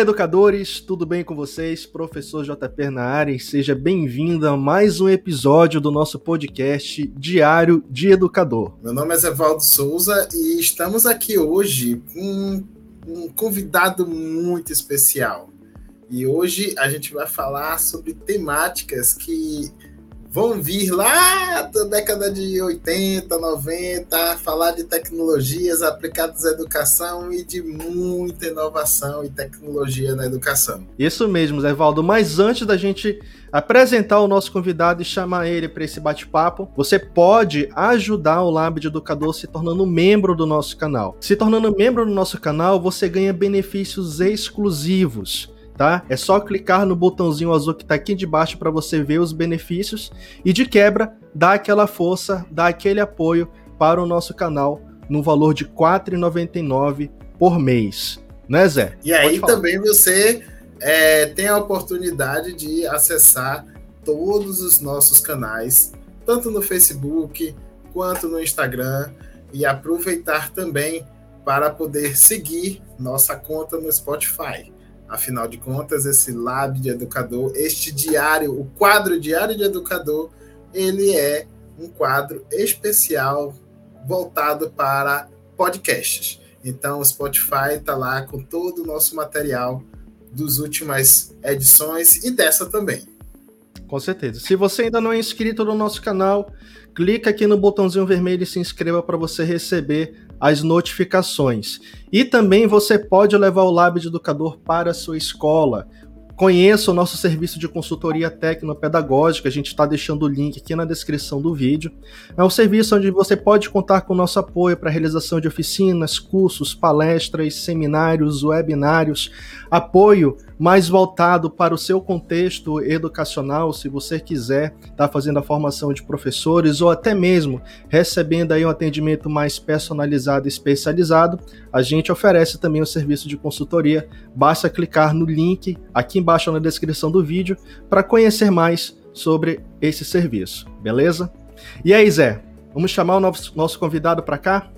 Olá, educadores, tudo bem com vocês? Professor JP na área seja bem-vindo a mais um episódio do nosso podcast Diário de Educador. Meu nome é Zevaldo Souza e estamos aqui hoje com um convidado muito especial. E hoje a gente vai falar sobre temáticas que vão vir lá da década de 80, 90, falar de tecnologias aplicadas à educação e de muita inovação e tecnologia na educação. Isso mesmo, Zé Valdo. Mas antes da gente apresentar o nosso convidado e chamar ele para esse bate-papo, você pode ajudar o Lab de Educador se tornando membro do nosso canal. Se tornando membro do nosso canal, você ganha benefícios exclusivos tá? É só clicar no botãozinho azul que está aqui debaixo para você ver os benefícios e de quebra dá aquela força, dá aquele apoio para o nosso canal no valor de R$ 4,99 por mês, né, Zé? E aí também você é, tem a oportunidade de acessar todos os nossos canais, tanto no Facebook quanto no Instagram, e aproveitar também para poder seguir nossa conta no Spotify. Afinal de contas, esse Lab de Educador, este diário, o quadro Diário de Educador, ele é um quadro especial voltado para podcasts. Então, o Spotify está lá com todo o nosso material dos últimas edições e dessa também. Com certeza. Se você ainda não é inscrito no nosso canal, clica aqui no botãozinho vermelho e se inscreva para você receber as notificações. E também você pode levar o Lab de Educador para a sua escola. Conheça o nosso serviço de consultoria tecnopedagógica, a gente está deixando o link aqui na descrição do vídeo. É um serviço onde você pode contar com o nosso apoio para a realização de oficinas, cursos, palestras, seminários, webinários, apoio mais voltado para o seu contexto educacional, se você quiser estar tá fazendo a formação de professores ou até mesmo recebendo aí um atendimento mais personalizado e especializado, a gente oferece também o serviço de consultoria. Basta clicar no link aqui embaixo na descrição do vídeo para conhecer mais sobre esse serviço, beleza? E aí, Zé, vamos chamar o nosso, nosso convidado para cá?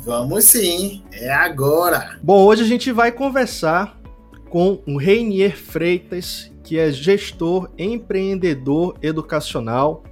Vamos sim, é agora. Bom, hoje a gente vai conversar com o Reinier Freitas, que é gestor empreendedor educacional.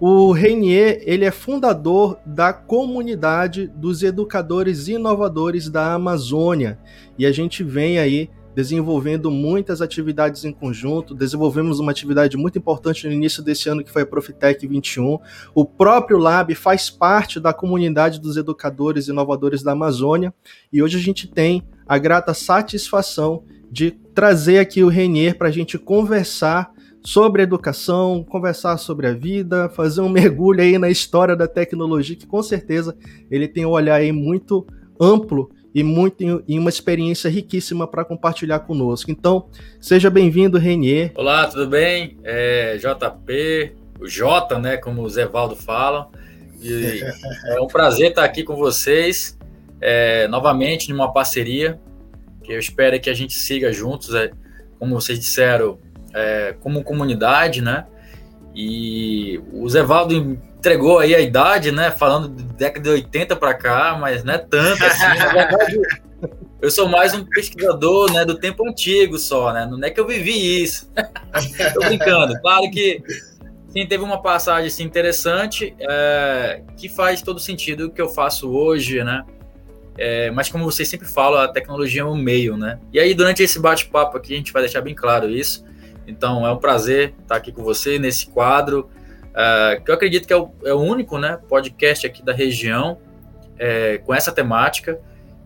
O Reinier, ele é fundador da comunidade dos educadores inovadores da Amazônia e a gente vem aí desenvolvendo muitas atividades em conjunto. Desenvolvemos uma atividade muito importante no início desse ano, que foi a Profitec 21. O próprio Lab faz parte da comunidade dos educadores inovadores da Amazônia e hoje a gente tem a grata satisfação de trazer aqui o Renier para a gente conversar sobre educação, conversar sobre a vida, fazer um mergulho aí na história da tecnologia, que com certeza ele tem um olhar aí muito amplo e muito e uma experiência riquíssima para compartilhar conosco. Então, seja bem-vindo, Renier. Olá, tudo bem? É, JP, o J, né, como o Zevaldo fala. E é um prazer estar aqui com vocês é, novamente numa parceria que eu espero que a gente siga juntos, é, como vocês disseram, é, como comunidade, né? E o Zevaldo entregou aí a idade, né? Falando de década de 80 para cá, mas não é tanto assim. Na verdade, eu sou mais um pesquisador né, do tempo antigo só, né? Não é que eu vivi isso. Tô brincando. Claro que sim, teve uma passagem assim, interessante é, que faz todo sentido o que eu faço hoje, né? É, mas como vocês sempre falam, a tecnologia é um meio, né? E aí, durante esse bate-papo aqui, a gente vai deixar bem claro isso. Então, é um prazer estar aqui com você nesse quadro, uh, que eu acredito que é o, é o, único né, podcast aqui da região é, com essa temática.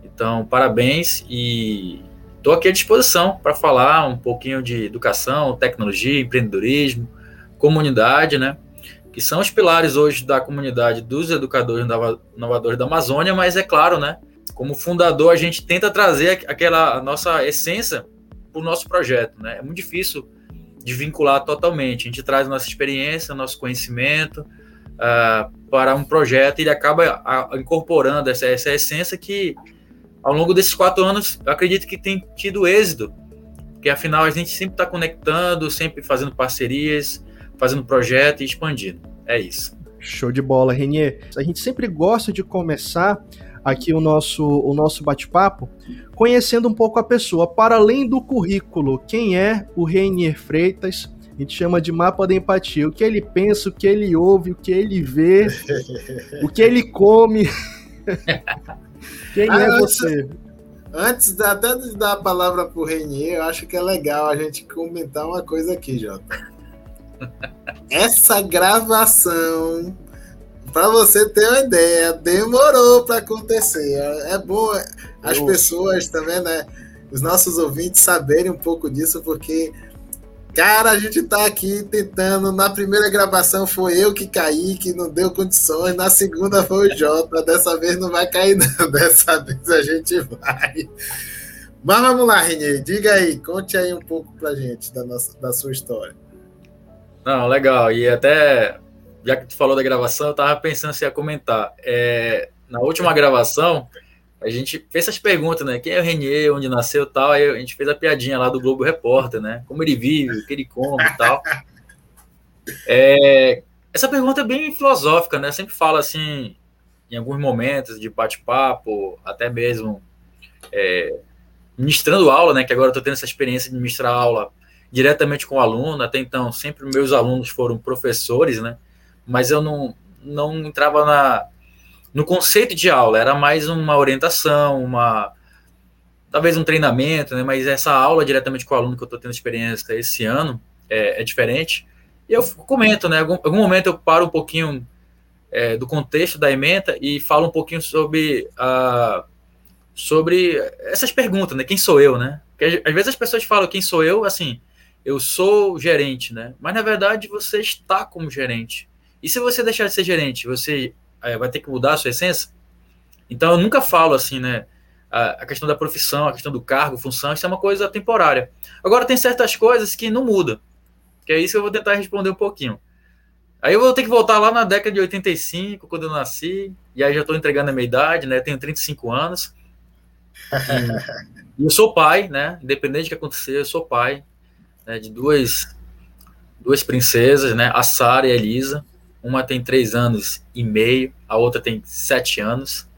Então, parabéns e estou aqui à disposição para falar um pouquinho de educação, tecnologia, empreendedorismo, comunidade, né? Que são os pilares hoje da comunidade dos educadores inovadores da Amazônia, mas é claro, né? Como fundador, a gente tenta trazer aquela nossa essência para o nosso projeto, né? É muito difícil de vincular totalmente. A gente traz nossa experiência, nosso conhecimento uh, para um projeto e ele acaba incorporando essa, essa essência que, ao longo desses quatro anos, eu acredito que tem tido êxito, porque afinal a gente sempre está conectando, sempre fazendo parcerias, fazendo projeto e expandindo. É isso. Show de bola, Renier. A gente sempre gosta de começar aqui o nosso, o nosso bate-papo, conhecendo um pouco a pessoa. Para além do currículo, quem é o Reinier Freitas? A gente chama de mapa da empatia. O que ele pensa, o que ele ouve, o que ele vê, o que ele come. quem ah, é você? Antes até de dar a palavra para o Reinier, eu acho que é legal a gente comentar uma coisa aqui, Jota. Essa gravação para você ter uma ideia, demorou para acontecer. É bom as pessoas também, né? Os nossos ouvintes saberem um pouco disso, porque, cara, a gente tá aqui tentando. Na primeira gravação foi eu que caí, que não deu condições. Na segunda foi o Jota. Dessa vez não vai cair, não. Dessa vez a gente vai. Mas vamos lá, Renê. Diga aí, conte aí um pouco pra gente da, nossa, da sua história. Não, legal. E até já que tu falou da gravação, eu tava pensando se ia comentar. É, na última gravação, a gente fez essas perguntas, né? Quem é o Renier, onde nasceu tal. Aí a gente fez a piadinha lá do Globo Repórter, né? Como ele vive, o que ele come e tal. É, essa pergunta é bem filosófica, né? Eu sempre falo assim, em alguns momentos de bate-papo, até mesmo é, ministrando aula, né? Que agora eu tô tendo essa experiência de ministrar aula diretamente com o aluno. Até então, sempre meus alunos foram professores, né? Mas eu não, não entrava na, no conceito de aula, era mais uma orientação, uma talvez um treinamento, né? mas essa aula diretamente com o aluno que eu estou tendo experiência esse ano é, é, diferente. E eu comento, né? Algum, algum momento eu paro um pouquinho é, do contexto da ementa e falo um pouquinho sobre a sobre essas perguntas, né? Quem sou eu, né? Porque às vezes as pessoas falam quem sou eu, assim, eu sou gerente, né? Mas na verdade você está como gerente. E se você deixar de ser gerente, você é, vai ter que mudar a sua essência? Então, eu nunca falo assim, né? A, a, questão da profissão, a questão do cargo, função, isso é uma coisa temporária. Agora, tem certas coisas que não mudam, que é isso que eu vou tentar responder um pouquinho. Aí eu vou ter que voltar lá na década de 85, quando eu nasci, e aí já estou entregando a minha idade, né? Tenho 35 anos. E eu sou pai, né? Independente do que acontecer, eu sou pai né? de duas, duas princesas, né? A Sara e a Elisa. Uma tem três anos e meio, a outra tem sete anos.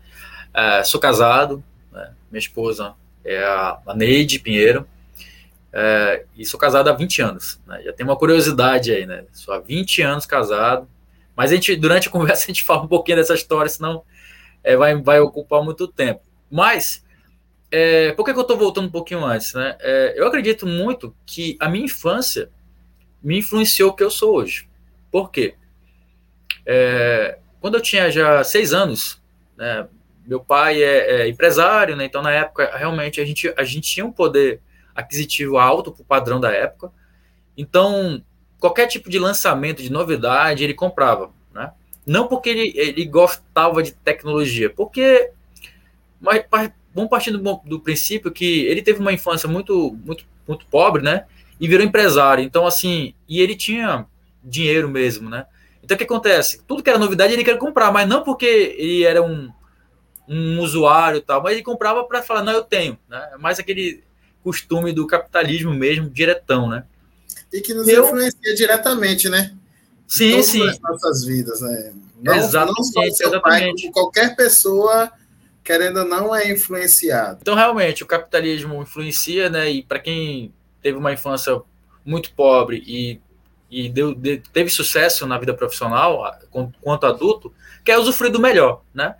Uh, sou casado, né? minha esposa é a, a Neide Pinheiro, uh, e sou casado há 20 anos. Né? Já tem uma curiosidade aí, né? Sou há 20 anos casado, mas a gente, durante a conversa a gente fala um pouquinho dessa história, senão é, vai, vai ocupar muito tempo. Mas, é, por que, que eu estou voltando um pouquinho antes? Né? É, eu acredito muito que a minha infância me influenciou o que eu sou hoje. Por quê? É, quando eu tinha já seis anos, né, meu pai é, é empresário, né, então na época realmente a gente, a gente tinha um poder aquisitivo alto para o padrão da época, então qualquer tipo de lançamento, de novidade, ele comprava, né? Não porque ele, ele gostava de tecnologia, porque mas, vamos partir do, do princípio que ele teve uma infância muito, muito, muito pobre, né? E virou empresário. Então, assim, e ele tinha dinheiro mesmo, né? Então o que acontece? Tudo que era novidade ele queria comprar, mas não porque ele era um, um usuário e tal, mas ele comprava para falar, não, eu tenho. Né? É mais aquele costume do capitalismo mesmo, diretão, né? E que nos eu... influencia diretamente, né? Sim, Todas sim. As nossas vidas, né? Não, exatamente, não exatamente. Pai, qualquer pessoa, querendo ou não, é influenciado. Então, realmente, o capitalismo influencia, né? E para quem teve uma infância muito pobre e e deu, de, teve sucesso na vida profissional, quanto adulto, quer usufruir do melhor, né?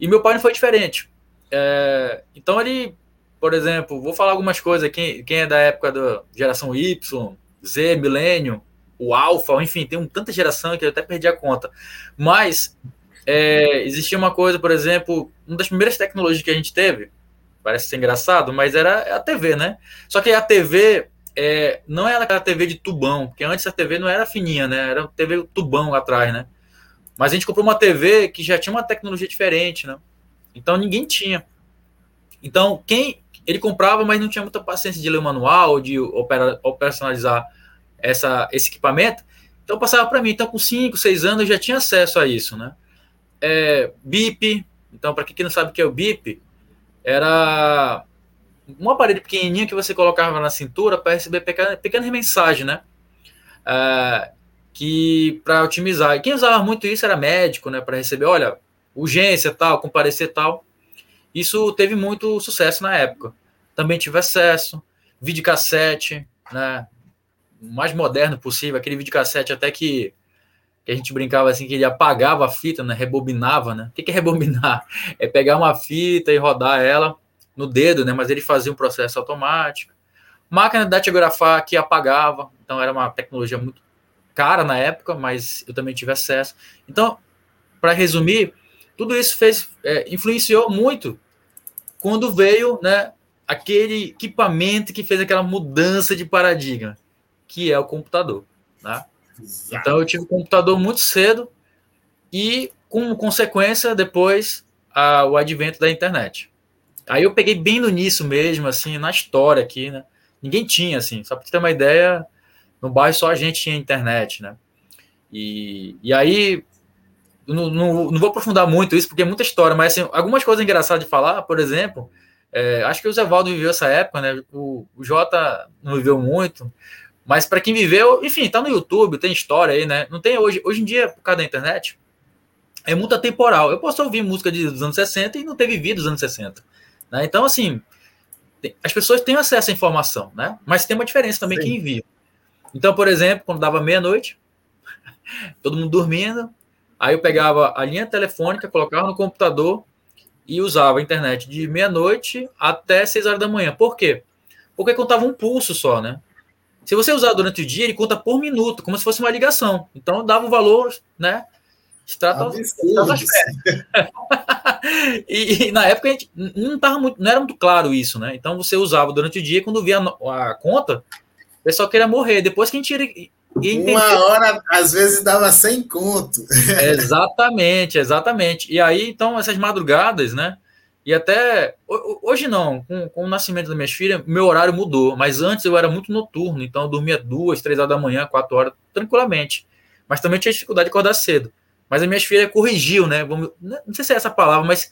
E meu pai não foi diferente. É, então ele, por exemplo, vou falar algumas coisas, quem, quem é da época da geração Y, Z, milênio, o Alpha, enfim, tem um, tanta geração que eu até perdi a conta. Mas é, existia uma coisa, por exemplo, uma das primeiras tecnologias que a gente teve, parece ser engraçado, mas era a TV, né? Só que a TV é, não é aquela TV de tubão, porque antes a TV não era fininha, né? Era TV tubão atrás, né? Mas a gente comprou uma TV que já tinha uma tecnologia diferente, né? Então ninguém tinha. Então, quem ele comprava, mas não tinha muita paciência de ler o manual, de opera, operacionalizar essa, esse equipamento, então passava para mim. Então, com 5, 6 anos, eu já tinha acesso a isso, né? É, BIP, então, para quem não sabe o que é o BIP, era um aparelho pequenininho que você colocava na cintura para receber pequenas, pequenas mensagens, né? Uh, que para otimizar. Quem usava muito isso era médico, né? Para receber, olha, urgência tal, comparecer tal. Isso teve muito sucesso na época. Também tive acesso, videocassete, né? O mais moderno possível, aquele videocassete até que, que a gente brincava assim, que ele apagava a fita, né? Rebobinava, né? O que é rebobinar? É pegar uma fita e rodar ela no dedo, né? Mas ele fazia um processo automático. Máquina de datilografar que apagava, então era uma tecnologia muito cara na época, mas eu também tive acesso. Então, para resumir, tudo isso fez, é, influenciou muito quando veio, né, aquele equipamento que fez aquela mudança de paradigma, que é o computador, né? Então eu tive um computador muito cedo e com consequência depois a, o advento da internet. Aí eu peguei bem no início mesmo, assim, na história aqui, né? Ninguém tinha, assim, só para ter uma ideia, no bairro só a gente tinha internet, né? E, e aí não, não, não, vou aprofundar muito isso, porque é muita história, mas assim, algumas coisas engraçadas de falar, por exemplo, é, acho que o Zé Valdo viveu essa época, né? O, o Jota não viveu muito, mas para quem viveu, enfim, tá no YouTube, tem história aí, né? Não tem hoje, hoje em dia, por causa da internet, é muito atemporal. Eu posso ouvir música dos anos 60 e não ter vivido os anos 60. Né? Então, assim, as pessoas têm acesso à informação, né? Mas tem uma diferença também Sim. quem vive. Então, por exemplo, quando dava meia-noite, todo mundo dormindo, Aí eu pegava a linha telefônica, colocava no computador e usava a internet de meia-noite até seis horas da manhã. Por quê? Porque contava um pulso só, né? Se você usar durante o dia, ele conta por minuto, como se fosse uma ligação. Então dava um valor, né? Extrato, e, e, na época a gente não, tava muito, não era muito claro isso, né? Então você usava durante o dia, quando via a, a conta, o pessoal queria morrer. Depois que a gente uma hora, às vezes, dava sem conto. exatamente, exatamente. E aí, então, essas madrugadas, né? E até hoje não, com, com, o nascimento das minhas filhas, meu horário mudou. Mas antes eu era muito noturno, então eu dormia duas, três horas da manhã, quatro horas, tranquilamente. Mas também tinha dificuldade de acordar cedo. Mas as minhas filhas corrigiu, né? Vamos, não sei se é essa palavra, mas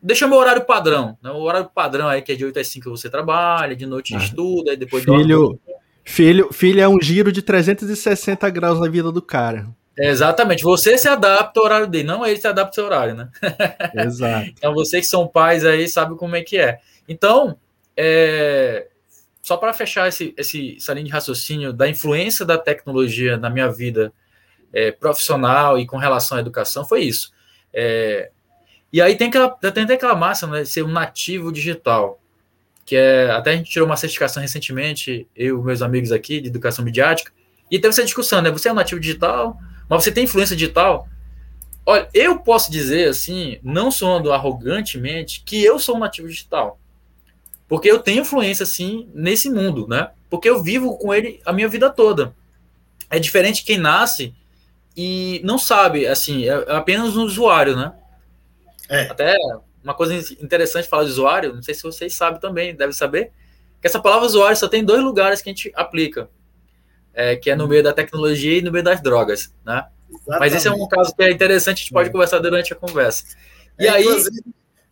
deixa meu horário padrão. Né? O horário padrão aí que é de 8 às 5 você trabalha, de noite ah, estuda, e depois filho, Filho, filho é um giro de 360 graus na vida do cara. exatamente. Você se adapta ao horário dele, não ele se adapta ao seu horário, né? Exato. então, vocês que são pais aí sabem como é que é. Então, é... só para fechar esse, esse, essa linha de raciocínio da influência da tecnologia na minha vida é, profissional e com relação à educação, foi isso. É... E aí tem aquela, tem aquela massa, né, de ser um nativo digital que é até a gente tirou uma certificação recentemente, eu e meus amigos aqui de educação midiática, e teve essa discussão, né? Você é um nativo digital, mas você tem influência digital? Olha, eu posso dizer assim, não soando arrogantemente, que eu sou um nativo digital. Porque eu tenho influência, assim, nesse mundo, né? Porque eu vivo com ele a minha vida toda. É diferente quem nasce e não sabe, assim, é apenas um usuário, né? É. Até uma coisa interessante falar de usuário, não sei se vocês sabem também, devem saber, que essa palavra usuário só tem dois lugares que a gente aplica, é, que é no meio da tecnologia e no meio das drogas, né? Exatamente. Mas esse é um caso que é interessante, a gente pode é. conversar durante a conversa. E é, aí... Inclusive,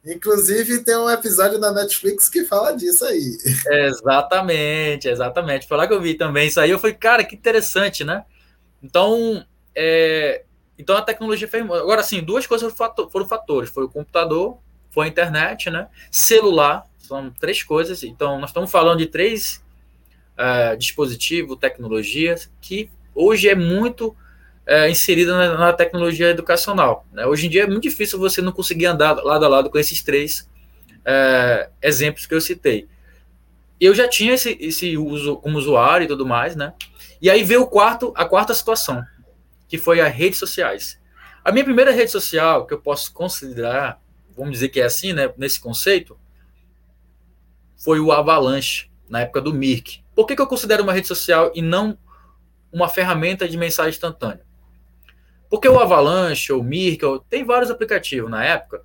inclusive, tem um episódio na Netflix que fala disso aí. Exatamente, exatamente. Foi lá que eu vi também isso aí, eu falei, cara, que interessante, né? Então, é, então a tecnologia fez. Agora, assim, duas coisas foram fatores: foi o computador foi a internet, né? Celular, são três coisas. Então, nós estamos falando de três uh, dispositivos, tecnologias, que hoje é muito uh, inserida na, na, tecnologia educacional. Né? Hoje em dia é muito difícil você não conseguir andar lado a lado com esses três uh, exemplos que eu citei. Eu já tinha esse, esse uso como usuário e tudo mais, né? E aí veio o quarto, a quarta situação, que foi as redes sociais. A minha primeira rede social que eu posso considerar vamos dizer que é assim, né, nesse conceito, foi o Avalanche, na época do Mirk. Por que, que eu considero uma rede social e não uma ferramenta de mensagem instantânea? Porque o Avalanche, ou Mirk, tem vários aplicativos na época.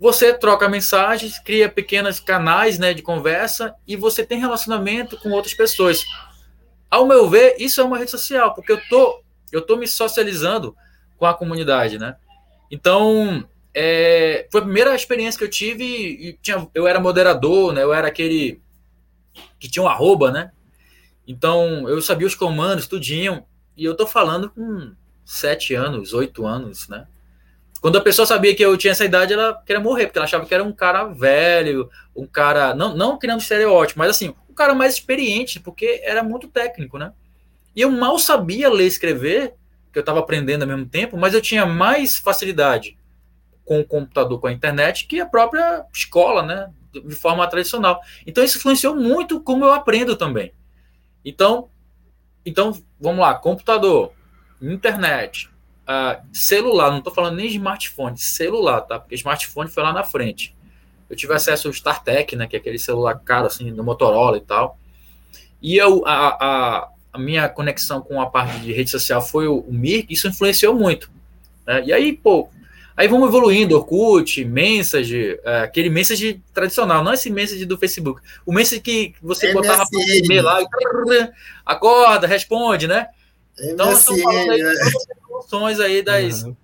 Você troca mensagens, cria pequenos canais né, de conversa e você tem relacionamento com outras pessoas. Ao meu ver, isso é uma rede social, porque eu tô, eu tô me socializando com a comunidade, né? Então, é, foi a primeira experiência que eu tive e tinha, eu era moderador, né? Eu era aquele que tinha um arroba, né? Então eu sabia os comandos, tudinho. E eu tô falando com sete anos, oito anos, né? quando a pessoa sabia que eu tinha essa idade, ela queria morrer, porque ela achava que era um cara velho, um cara. Não, não criando estereótipo, mas assim, um cara mais experiente, porque era muito técnico, né? E eu mal sabia ler e escrever, que eu estava aprendendo ao mesmo tempo, mas eu tinha mais facilidade com o computador, com a internet, que a própria escola, né? De forma tradicional. Então, isso influenciou muito como eu aprendo também. Então, então vamos lá: computador, internet, uh, celular, não estou falando nem smartphone, celular, tá? Porque smartphone foi lá na frente. Eu tive acesso ao StarTech, né? Que é aquele celular caro, assim, do Motorola e tal. E eu, a, a, a minha conexão com a parte de rede social foi o, o Mir, isso influenciou muito. Né? E aí, pô, aí vamos evoluindo, Orkut, Message, é, aquele Message tradicional, não esse Message do Facebook. O Message que você MSN. botava para e lá, e, acorda, responde, né? Então, nós estamos falando aí das evoluções aí das, uhum.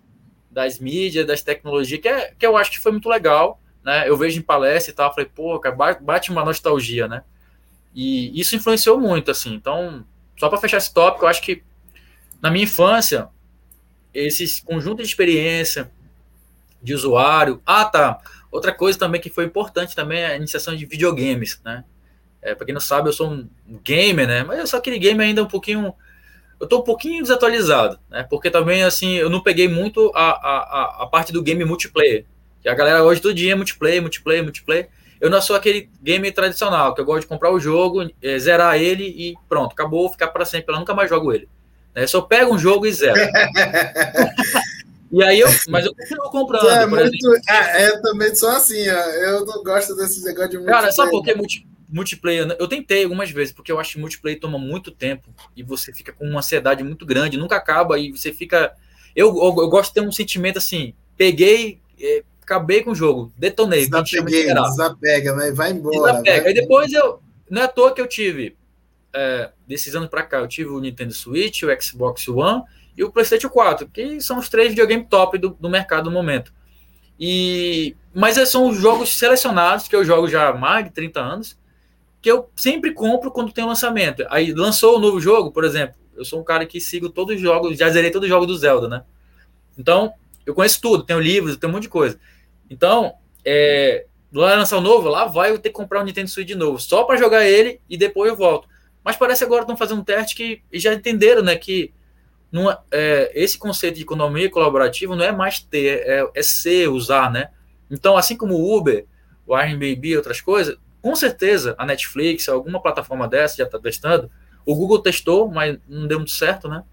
das mídias, das tecnologias, que, é, que eu acho que foi muito legal, né? Eu vejo em palestra e tal, falei, pô, cara, bate uma nostalgia, né? E isso influenciou muito, assim. Então, só para fechar esse tópico, eu acho que na minha infância, esses conjuntos de experiência de usuário. Ah, tá. Outra coisa também que foi importante também é a iniciação de videogames, né? É, para quem não sabe, eu sou um gamer, né? Mas eu sou aquele gamer ainda um pouquinho. Eu tô um pouquinho desatualizado, né? Porque também, assim, eu não peguei muito a, a, a parte do game multiplayer. Que a galera hoje todo dia é multiplayer, multiplayer, multiplayer. Eu não sou aquele game tradicional, que eu gosto de comprar o jogo, é, zerar ele e pronto, acabou, ficar para sempre. Eu nunca mais jogo ele. Né? Só pego um jogo e zero. e aí eu, mas eu continuo comprando. É muito, é, eu também sou assim, ó. eu não gosto desse negócio de multiplayer. Cara, sabe por que multi, multiplayer? Eu tentei algumas vezes, porque eu acho que multiplayer toma muito tempo e você fica com uma ansiedade muito grande, nunca acaba e você fica. Eu, eu, eu gosto de ter um sentimento assim, peguei. É, acabei com o jogo, detonei. Desapeguei, desapega, né? Vai embora. Desapega. Vai. Aí depois eu. Não é à toa que eu tive, é, desses anos para cá, eu tive o Nintendo Switch, o Xbox One e o PlayStation 4, que são os três videogames top do, do mercado no momento. E, mas são os jogos selecionados que eu jogo já há mais de 30 anos, que eu sempre compro quando tem um lançamento. Aí lançou o um novo jogo, por exemplo. Eu sou um cara que sigo todos os jogos, já zerei todos os jogos do Zelda, né? Então, eu conheço tudo, tenho livros, tenho um monte de coisa. Então, é, lá lançar o novo, lá vai eu ter que comprar um Nintendo Switch de novo, só para jogar ele e depois eu volto. Mas parece agora estão fazendo um teste que já entenderam, né, que não, é, é, esse conceito de economia colaborativa não é mais ter, é, é ser, usar, né? Então, assim como o Uber, o Airbnb e outras coisas, com certeza a Netflix, alguma plataforma dessa já está testando. O Google testou, mas não deu muito certo, né?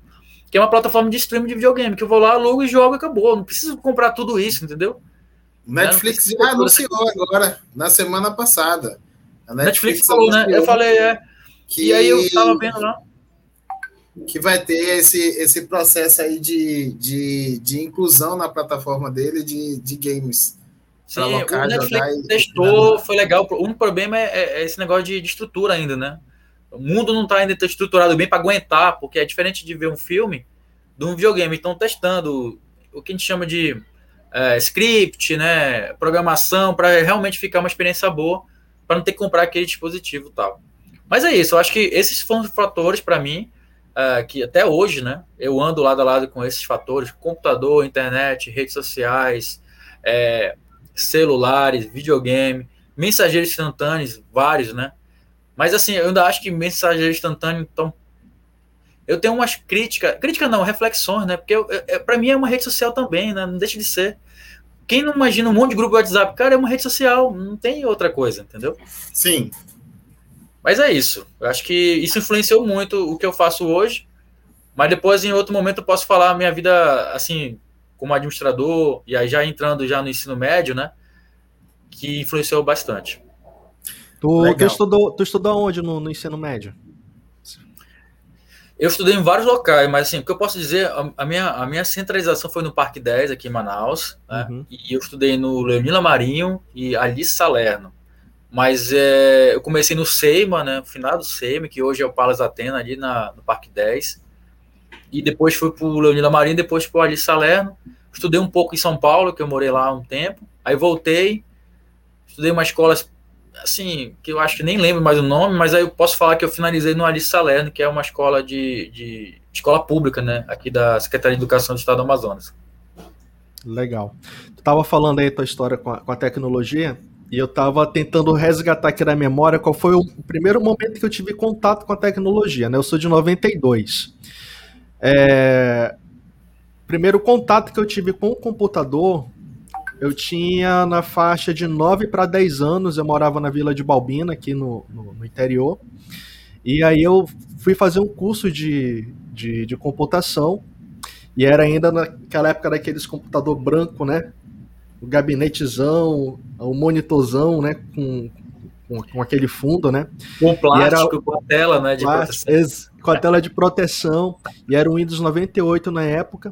Que é uma plataforma de streaming de videogame, que eu vou lá, alugo e jogo e acabou. Não preciso comprar tudo isso, entendeu? Netflix já anunciou agora, na semana passada. A Netflix, Netflix falou, né? Eu falei, é. Que, e aí eu tava vendo lá. Que vai ter esse, esse processo aí de, de, de inclusão na plataforma dele de, de games. Sim, alocar, o Netflix testou, foi legal. O único problema é, é, é esse negócio de, de, estrutura ainda, né? O mundo não está ainda estruturado bem para aguentar, porque é diferente de ver um filme de um videogame. Estão testando o que a gente chama de é, script, né, programação, para realmente ficar uma experiência boa, para não ter que comprar aquele dispositivo e tal. Mas é isso, eu acho que esses foram os fatores para mim, é, que até hoje, né, eu ando lado a lado com esses fatores, computador, internet, redes sociais, é, celulares, videogame, mensageiros instantâneos, vários, né, mas assim, eu ainda acho que mensageiros instantâneos estão eu tenho umas críticas, crítica não, reflexões, né? Porque é, para mim é uma rede social também, né? Não deixa de ser. Quem não imagina um monte de grupo WhatsApp, cara, é uma rede social, não tem outra coisa, entendeu? Sim. Mas é isso. Eu acho que isso influenciou muito o que eu faço hoje. Mas depois, em outro momento, eu posso falar a minha vida, assim, como administrador, e aí já entrando já no ensino médio, né? Que influenciou bastante. Tu, tu estudou, tu estudou onde no, no ensino médio? Eu estudei em vários locais, mas assim, o que eu posso dizer, a, a minha, a minha centralização foi no Parque 10, aqui em Manaus, né? uhum. e eu estudei no Leonila Marinho e Alice Salerno. Mas é, eu comecei no Seima, né, no final do Seima, que hoje é o Palas Atena, ali na, no Parque 10. E depois fui para o Leonila Marinho, depois para o Alice Salerno. Estudei um pouco em São Paulo, que eu morei lá há um tempo. Aí voltei, estudei uma escola assim, que eu acho que nem lembro mais o nome, mas aí eu posso falar que eu finalizei no Alice Salerno, que é uma escola de, de escola pública, né, aqui da Secretaria de Educação do Estado do Amazonas. Legal. Tu tava falando aí tua história com a, com a tecnologia, e eu tava tentando resgatar aqui na memória qual foi o primeiro momento que eu tive contato com a tecnologia, né? Eu sou de 92. É... Primeiro contato que eu tive com o computador, eu tinha na faixa de 9 para 10 anos, eu morava na Vila de Balbina, aqui no, no, no interior. E aí eu fui fazer um curso de, de, de computação, e era ainda naquela época daqueles computador branco, né? O gabinetezão, o monitorzão, né? Com, com, com aquele fundo, né? Com plástico, era, com a tela, né? De plástico, proteção. Com a tela de proteção. E era o Windows 98 na época.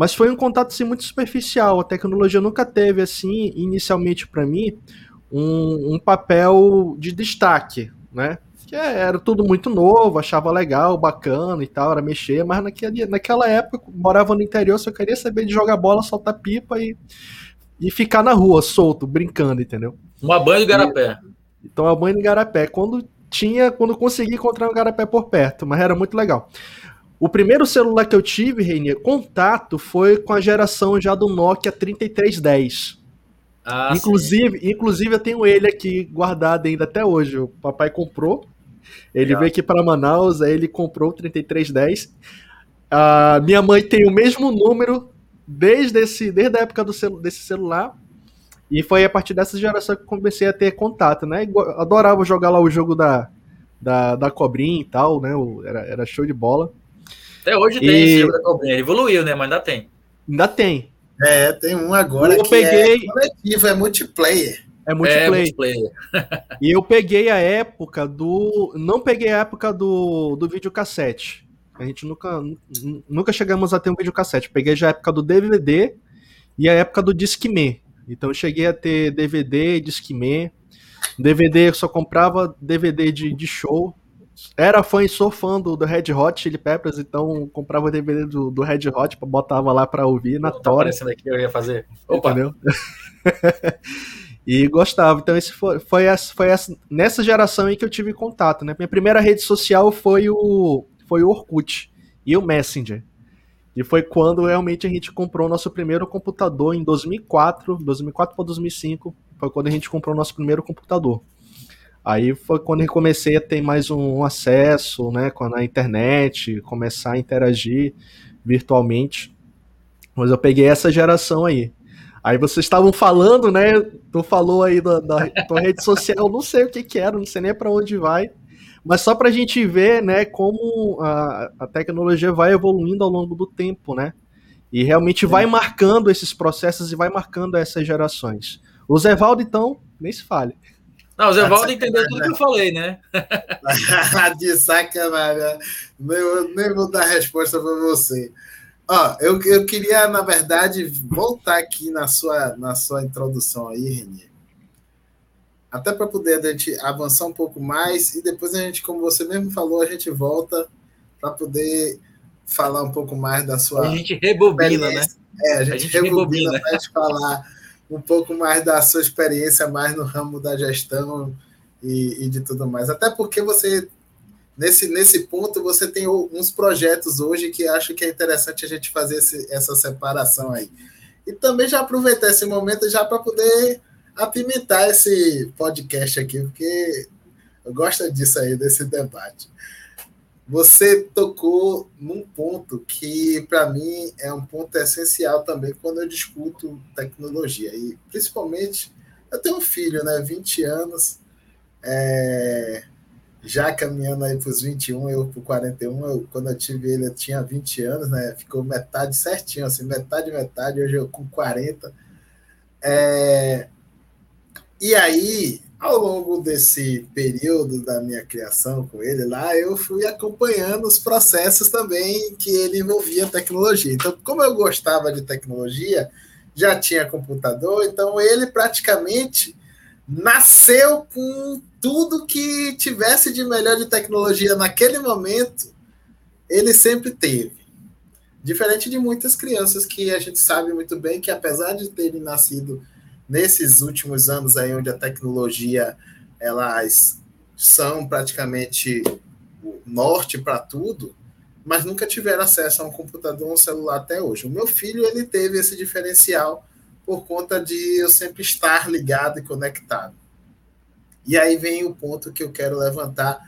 Mas foi um contato assim, muito superficial. A tecnologia nunca teve, assim, inicialmente para mim, um, um papel de destaque, né? que era tudo muito novo, achava legal, bacana e tal, era mexer, mas naquele, naquela época, morava no interior, só queria saber de jogar bola, soltar pipa e, e ficar na rua, solto, brincando, entendeu? Uma banho de garapé. E, então, a banho de garapé. Quando tinha, quando consegui encontrar um garapé por perto, mas era muito legal. O primeiro celular que eu tive, Reinier, contato, foi com a geração já do Nokia 3310. Ah, inclusive, sim. inclusive, eu tenho ele aqui guardado ainda até hoje. O papai comprou ele veio aqui para Manaus, aí ele comprou o 3310. A minha mãe tem o mesmo número desde, esse, desde a época do celu, desse celular. E foi a partir dessa geração que comecei a ter contato, né? Adorava jogar lá o jogo da, da, da cobrinha e tal, né? Era, era show de bola. Até hoje tem esse jogo da cobrinha. Ele evoluiu, né? Mas ainda tem. Ainda tem. É, tem um agora eu que peguei... é coletivo, é multiplayer. É multiplayer. É multiplayer. e eu peguei a época do. Não peguei a época do, do videocassete. A gente nunca, nunca chegamos a ter um videocassete. Peguei já a época do DVD e a época do Discman. Então eu cheguei a ter DVD, Discman. DVD eu só comprava DVD de, de show. Era fã e sou fã do, do Red Hot Chili Peppers, então comprava DVD do, do Red Hot, botava lá pra ouvir na tá Tora. aqui eu ia fazer. Opa! Entendeu? E gostava. Então, esse foi, foi, essa, foi essa, nessa geração aí que eu tive contato, né? Minha primeira rede social foi o, foi o Orkut e o Messenger. E foi quando realmente a gente comprou o nosso primeiro computador em 2004, 2004 para 2005, foi quando a gente comprou o nosso primeiro computador. Aí foi quando eu comecei a ter mais um acesso, né, com a internet, começar a interagir virtualmente. Mas eu peguei essa geração aí. Aí vocês estavam falando, né? Tu falou aí da, da tua rede social, não sei o que que era, não sei nem para onde vai. Mas só para a gente ver, né, como a, a tecnologia vai evoluindo ao longo do tempo, né? E realmente vai marcando esses processos e vai marcando essas gerações. O Zevaldo, então, nem se fale. Não, o Zevaldo entendeu tudo que eu falei, né? De sacanagem. Nem, nem vou dar resposta para você. Ó, eu, eu queria, na verdade, voltar aqui na sua, na sua introdução aí, Renier. Até para poder a gente avançar um pouco mais e depois a gente, como você mesmo falou, a gente volta para poder falar um pouco mais da sua. A gente rebobina, né? É, a gente, a gente rebobina para gente falar um pouco mais da sua experiência mais no ramo da gestão e, e de tudo mais. Até porque você nesse, nesse ponto você tem uns projetos hoje que acho que é interessante a gente fazer esse, essa separação aí. E também já aproveitar esse momento já para poder apimentar esse podcast aqui, porque eu gosto disso aí, desse debate. Você tocou num ponto que, para mim, é um ponto essencial também quando eu discuto tecnologia. E, principalmente, eu tenho um filho, né? 20 anos. É, já caminhando aí para os 21, eu para 41, eu, quando eu tive ele eu tinha 20 anos, né? Ficou metade certinho, assim, metade, metade, hoje eu com 40. É... E aí, ao longo desse período da minha criação com ele lá, eu fui acompanhando os processos também que ele envolvia tecnologia. Então, como eu gostava de tecnologia, já tinha computador, então ele praticamente nasceu com tudo que tivesse de melhor de tecnologia naquele momento, ele sempre teve. Diferente de muitas crianças que a gente sabe muito bem que, apesar de terem nascido nesses últimos anos aí, onde a tecnologia elas são praticamente o norte para tudo, mas nunca tiveram acesso a um computador ou um celular até hoje. O meu filho ele teve esse diferencial por conta de eu sempre estar ligado e conectado. E aí vem o ponto que eu quero levantar,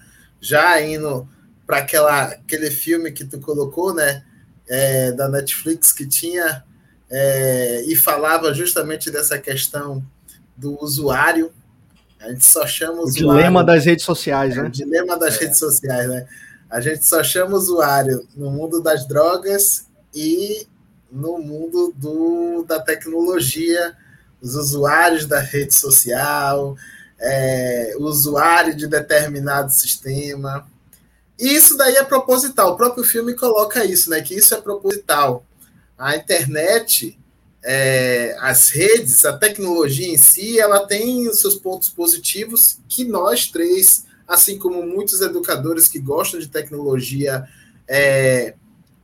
já indo para aquele filme que tu colocou, né, é, da Netflix, que tinha é, e falava justamente dessa questão do usuário. A gente só chama o usuário. Dilema das redes sociais, né? É, dilema das redes sociais, né? A gente só chama o usuário no mundo das drogas e no mundo do, da tecnologia, os usuários da rede social, é, o usuário de determinado sistema. E isso daí é proposital. O próprio filme coloca isso, né? Que isso é proposital. A internet, é, as redes, a tecnologia em si, ela tem os seus pontos positivos que nós três, assim como muitos educadores que gostam de tecnologia, é,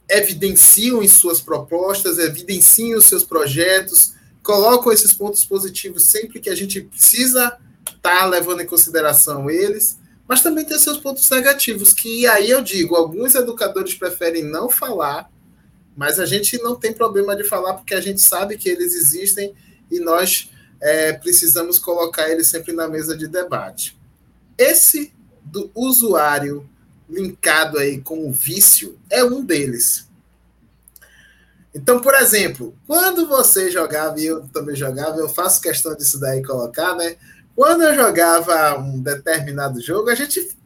evidenciam em suas propostas, evidenciam os seus projetos, colocam esses pontos positivos sempre que a gente precisa estar tá levando em consideração eles, mas também tem seus pontos negativos, que aí eu digo, alguns educadores preferem não falar, mas a gente não tem problema de falar porque a gente sabe que eles existem e nós é, precisamos colocar eles sempre na mesa de debate. Esse do usuário linkado aí com o vício é um deles. Então, por exemplo, quando você jogava, e eu também jogava, eu faço questão disso daí colocar, né? Quando eu jogava um determinado jogo, a gente.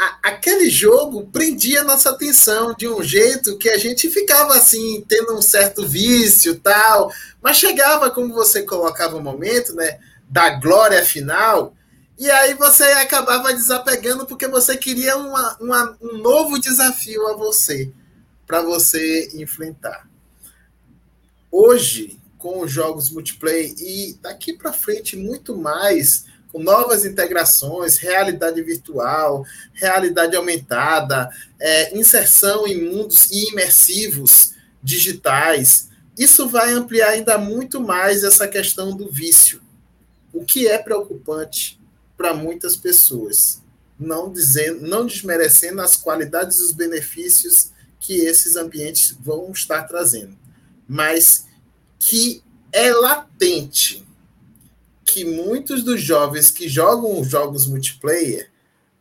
A, aquele jogo prendia nossa atenção de um jeito que a gente ficava assim, tendo um certo vício tal. Mas chegava, como você colocava o momento, né? Da glória final, e aí você acabava desapegando porque você queria uma, uma, um novo desafio a você, para você enfrentar. Hoje, com os jogos multiplayer e daqui para frente muito mais, com novas integrações, realidade virtual, realidade aumentada, é, inserção em mundos imersivos digitais. Isso vai ampliar ainda muito mais essa questão do vício, o que é preocupante para muitas pessoas, não dizendo, não desmerecendo as qualidades e os benefícios que esses ambientes vão estar trazendo, mas que é latente que muitos dos jovens que jogam jogos multiplayer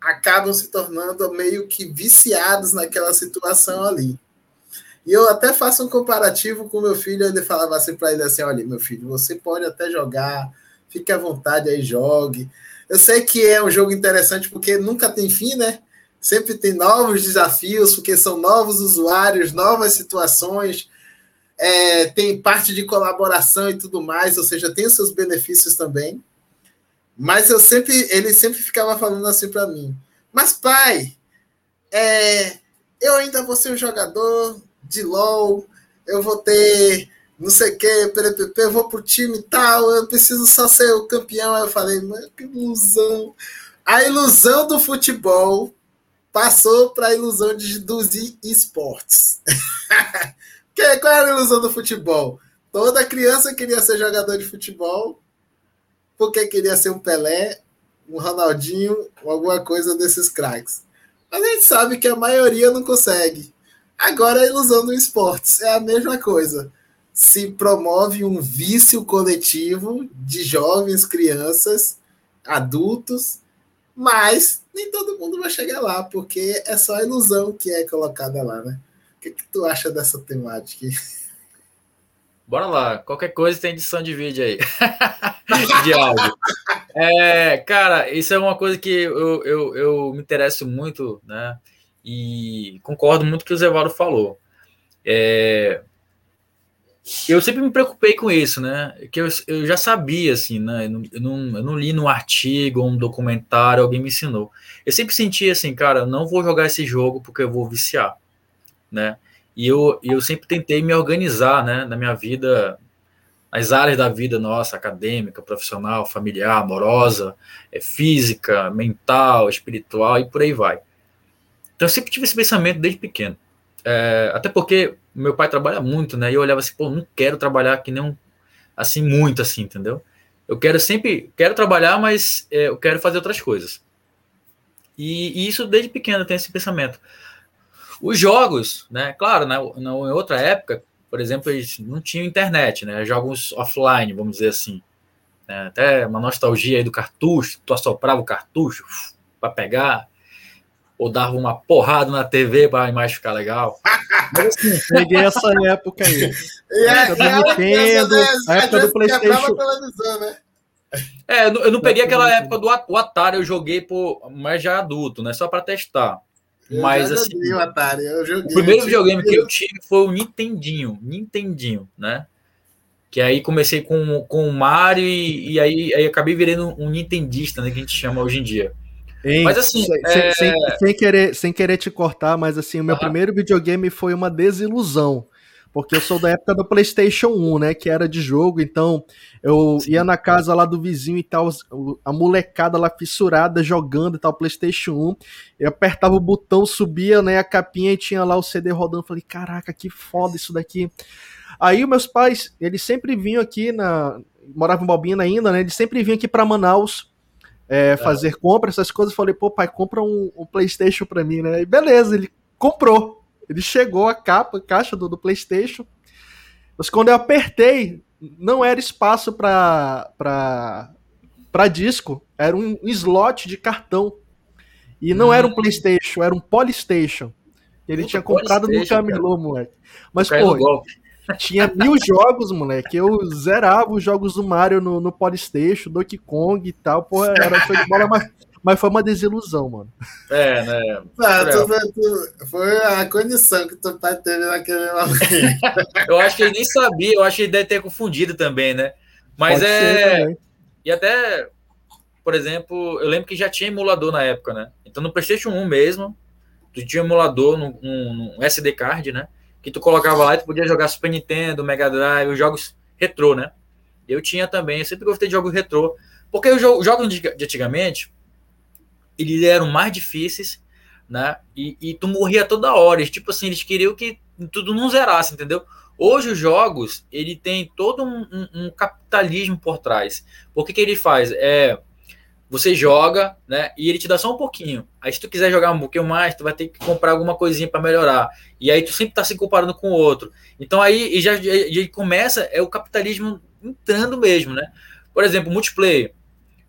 acabam se tornando meio que viciados naquela situação ali. E eu até faço um comparativo com meu filho, ele falava assim para ele assim, olha, meu filho, você pode até jogar, fique à vontade aí, jogue, eu sei que é um jogo interessante porque nunca tem fim, né? Sempre tem novos desafios, porque são novos usuários, novas situações, é, tem parte de colaboração e tudo mais, ou seja, tem os seus benefícios também. Mas eu sempre, ele sempre ficava falando assim para mim: Mas pai, é, eu ainda vou ser um jogador de LOL, eu vou ter não sei o que, PPP, eu vou pro time tal, eu preciso só ser o campeão. Aí eu falei, mano, que ilusão. A ilusão do futebol passou para a ilusão de, dos esportes. qual era a ilusão do futebol? Toda criança queria ser jogador de futebol porque queria ser um Pelé, um Ronaldinho, alguma coisa desses craques. Mas a gente sabe que a maioria não consegue. Agora a ilusão do esportes é a mesma coisa se promove um vício coletivo de jovens, crianças, adultos, mas nem todo mundo vai chegar lá, porque é só a ilusão que é colocada lá, né? O que, que tu acha dessa temática? Bora lá, qualquer coisa tem edição de vídeo aí, de áudio. É, cara, isso é uma coisa que eu, eu, eu me interesso muito, né? E concordo muito com o que o Zevaldo falou. É, eu sempre me preocupei com isso, né? Que eu, eu já sabia, assim, né? Eu não, eu não, li num artigo, um documentário, alguém me ensinou. Eu sempre sentia assim, cara, não vou jogar esse jogo porque eu vou viciar, né? E eu, eu sempre tentei me organizar, né? Na minha vida, as áreas da vida nossa, acadêmica, profissional, familiar, amorosa, é, física, mental, espiritual e por aí vai. Então eu sempre tive esse pensamento desde pequeno. É, até porque meu pai trabalha muito, né? E eu olhava assim, pô, não quero trabalhar que nem um, assim, muito assim, entendeu? Eu quero sempre, quero trabalhar, mas é, eu quero fazer outras coisas. E, e, isso desde pequeno tem esse pensamento. Os jogos, né? Claro, na, na, em outra época, por exemplo, eles não tinham internet, né? Jogos offline, vamos dizer assim. Né? Até uma nostalgia aí do cartucho, tu assoprava o cartucho para pegar, ou dava uma porrada na TV para a imagem ficar legal. Mas, assim, peguei essa época aí. E a época do Nintendo, a época do PlayStation. Né? É, eu não peguei aquela época do Atari, eu joguei por mais já adulto, né? Só para testar. Eu Mas assim, o, Atari, o primeiro videogame que eu tive foi o Nintendinho, Nintendinho, né? Que aí comecei com, com o Mario e, e aí, aí acabei virando um nintendista, né? Que a gente chama hoje em dia. Hein, mas assim, sem, é... sem, sem, querer, sem querer te cortar, mas assim, o meu primeiro videogame foi uma desilusão. Porque eu sou da época do PlayStation 1, né? Que era de jogo, então eu Sim. ia na casa lá do vizinho e tal, a molecada lá fissurada jogando e tal, PlayStation 1. Eu apertava o botão, subia, né? A capinha e tinha lá o CD rodando. Falei, caraca, que foda isso daqui. Aí meus pais, eles sempre vinham aqui na. Moravam em Balbina ainda, né? Eles sempre vinham aqui para Manaus é, fazer compra, essas coisas. Falei, pô, pai, compra um, um PlayStation pra mim, né? E beleza, ele comprou. Ele chegou a capa, a caixa do, do PlayStation. Mas quando eu apertei, não era espaço para para disco, era um slot de cartão. E não hum. era um hum. PlayStation, era um Polystation. Ele Puta, tinha comprado no camelô, moleque. Mas, pô, tinha mil jogos, moleque. Eu zerava os jogos do Mario no, no Polystation, Donkey Kong e tal. Pô, era show de bola, mas, mas foi uma desilusão, mano. É, né? Ah, tu, tu, foi a condição que teu pai teve naquele momento. eu acho que ele nem sabia, eu acho que ele deve ter confundido também, né? Mas Pode é. E até, por exemplo, eu lembro que já tinha emulador na época, né? Então no PlayStation 1 mesmo, tu tinha emulador num, num, num SD card, né? que tu colocava lá e tu podia jogar Super Nintendo, Mega Drive, os jogos retrô, né? Eu tinha também, eu sempre gostei de jogos retrô, porque os jogos de antigamente, eles eram mais difíceis, né? E, e tu morria toda hora, tipo assim, eles queriam que tudo não zerasse, entendeu? Hoje os jogos, ele tem todo um, um, um capitalismo por trás. Por que que ele faz? É você joga, né? E ele te dá só um pouquinho. Aí se tu quiser jogar um pouquinho mais, tu vai ter que comprar alguma coisinha para melhorar. E aí tu sempre tá se comparando com o outro. Então aí e já, já começa é o capitalismo entrando mesmo, né? Por exemplo, multiplayer.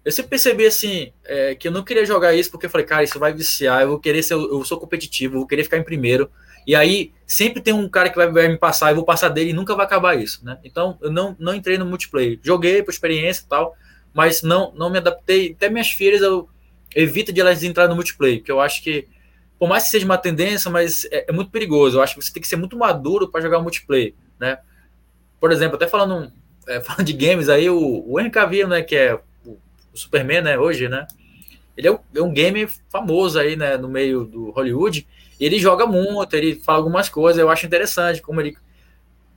Eu sempre percebi assim é, que eu não queria jogar isso porque eu falei, cara, isso vai viciar. Eu vou querer ser, eu sou competitivo, eu vou querer ficar em primeiro. E aí sempre tem um cara que vai, vai me passar, eu vou passar dele e nunca vai acabar isso, né? Então eu não, não entrei no multiplayer. Joguei por experiência e tal mas não, não me adaptei. Até minhas filhas eu evito de elas entrar no multiplayer, porque eu acho que, por mais que seja uma tendência, mas é, é muito perigoso. Eu acho que você tem que ser muito maduro para jogar multiplayer, né? Por exemplo, até falando, é, falando de games aí, o, o né, que é o, Superman, né, hoje, né? Ele é um, é um game famoso aí, né, no meio do Hollywood. ele joga muito, ele fala algumas coisas, eu acho interessante como ele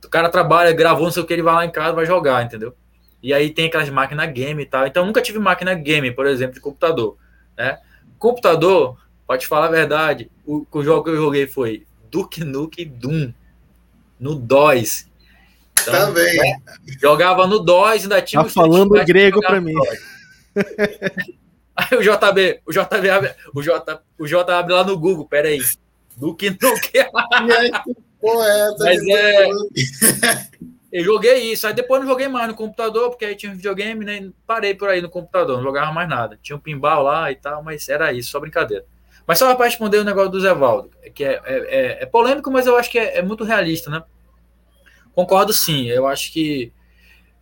o cara trabalha, gravou, não sei o que, ele vai lá em casa, vai jogar, entendeu? E aí tem aquelas máquinas game e tal. Então nunca tive máquina game, por exemplo, de computador. Né? Computador, pode falar a verdade, o, o jogo que eu joguei foi Duke Nukem Doom no DOS. Então, Também. Né? Jogava no DOS, ainda tinha tá falando grego para mim. Aí o JB, o JB abre, o J, o J abre lá no Google, peraí. Duke Nukem. Mas é, eu joguei isso, aí depois não joguei mais no computador, porque aí tinha um videogame, né? Parei por aí no computador, não jogava mais nada. Tinha um pinball lá e tal, mas era isso, só brincadeira. Mas só para responder o negócio do Zé Valdo, que é, é, é, é polêmico, mas eu acho que é, é, muito realista, né? Concordo sim, eu acho que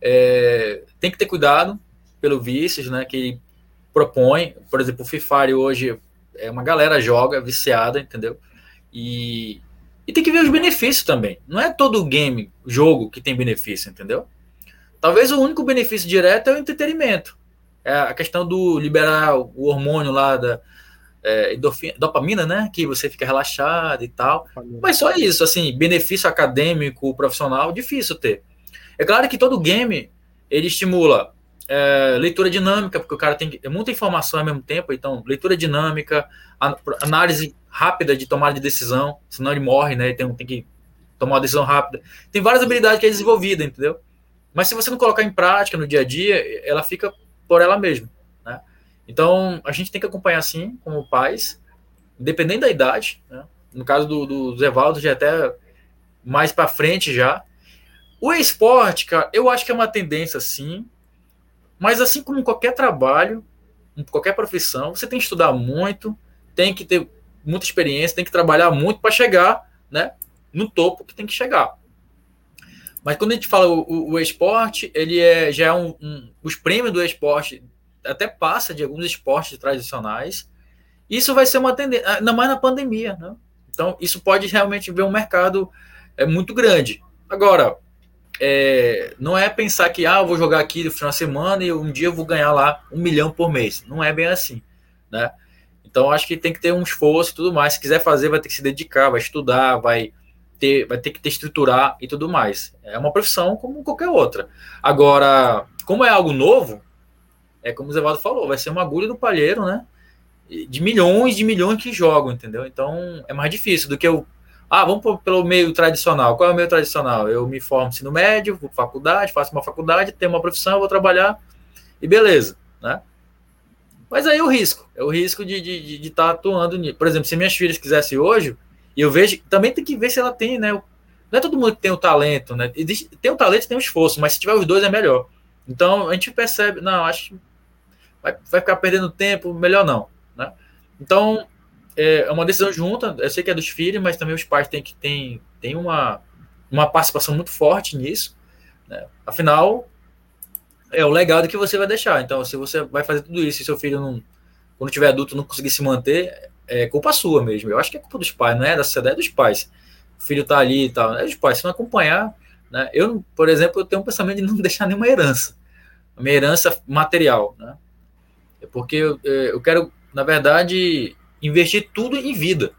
é, tem que ter cuidado pelo vícios, né? Que propõe. Por exemplo, o FIFA hoje é uma galera joga viciada, entendeu? E, e tem que ver os benefícios também. Não é todo game, jogo que tem benefício, entendeu? Talvez o único benefício direto é o entretenimento. É a questão do liberar o hormônio lá da é, dopamina, né? Que você fica relaxado e tal. Mas só isso, assim, benefício acadêmico, profissional, difícil ter. É claro que todo game ele estimula é, leitura dinâmica, porque o cara tem é muita informação ao mesmo tempo, então leitura dinâmica, análise rápida de tomada de decisão, senão ele morre, né? Ele tem, tem que tomar uma decisão rápida. Tem várias habilidades que é desenvolvida, entendeu? Mas se você não colocar em prática no dia a dia, ela fica por ela mesma, né? Então, a gente tem que acompanhar assim, como pais, independente da idade, né? No caso do, do já é até mais para frente já. O esporte, cara, eu acho que é uma tendência sim, mas assim como qualquer trabalho, qualquer profissão, você tem que estudar muito, tem que ter muita experiência, tem que trabalhar muito para chegar, né, no topo que tem que chegar. Mas quando a gente fala o, o, o esporte, ele é já é um, um, os prêmios do esporte até passa de alguns esportes tradicionais. Isso vai ser uma tendência, ainda mais na pandemia, né? Então, isso pode realmente ver um mercado é, muito grande. Agora, é, não é pensar que ah, eu vou jogar aqui no final de semana e um dia eu vou ganhar lá um milhão por mês. Não é bem assim, né? Então, acho que tem que ter um esforço e tudo mais. Se quiser fazer, vai ter que se dedicar, vai estudar, vai ter, vai ter que ter estruturar e tudo mais. É uma profissão como qualquer outra. Agora, como é algo novo, é como o Zevaldo falou, vai ser uma agulha do palheiro, né? De milhões de milhões que jogam, entendeu? Então é mais difícil do que eu. Ah, vamos pelo meio tradicional. Qual é o meio tradicional? Eu me formo ensino médio, vou faculdade, faço uma faculdade, tenho uma profissão, vou trabalhar e beleza, né? Mas aí é o risco, é o risco de estar de, de, tá atuando nisso. Por exemplo, se minhas filhas quisessem hoje, e eu vejo, também tem que ver se ela tem, né? Não é todo mundo que tem o talento, né? Tem o talento e tem o esforço, mas se tiver os dois é melhor. Então a gente percebe, não, acho vai, vai ficar perdendo tempo, melhor não, né? Então é, é uma decisão junta, eu sei que é dos filhos, mas também os pais têm que tem, tem uma, uma participação muito forte nisso, né? Afinal, é o legado que você vai deixar. Então, se você vai fazer tudo isso e seu filho não, quando tiver adulto, não conseguir se manter, é culpa sua mesmo. Eu acho que é culpa dos pais, não é da sociedade, é dos pais. O filho tá ali e tal, é dos pais. Se não acompanhar, né? Eu, por exemplo, eu tenho um pensamento de não deixar nenhuma herança, uma herança material, né? É porque eu, é, eu quero, na verdade, investir tudo em vida.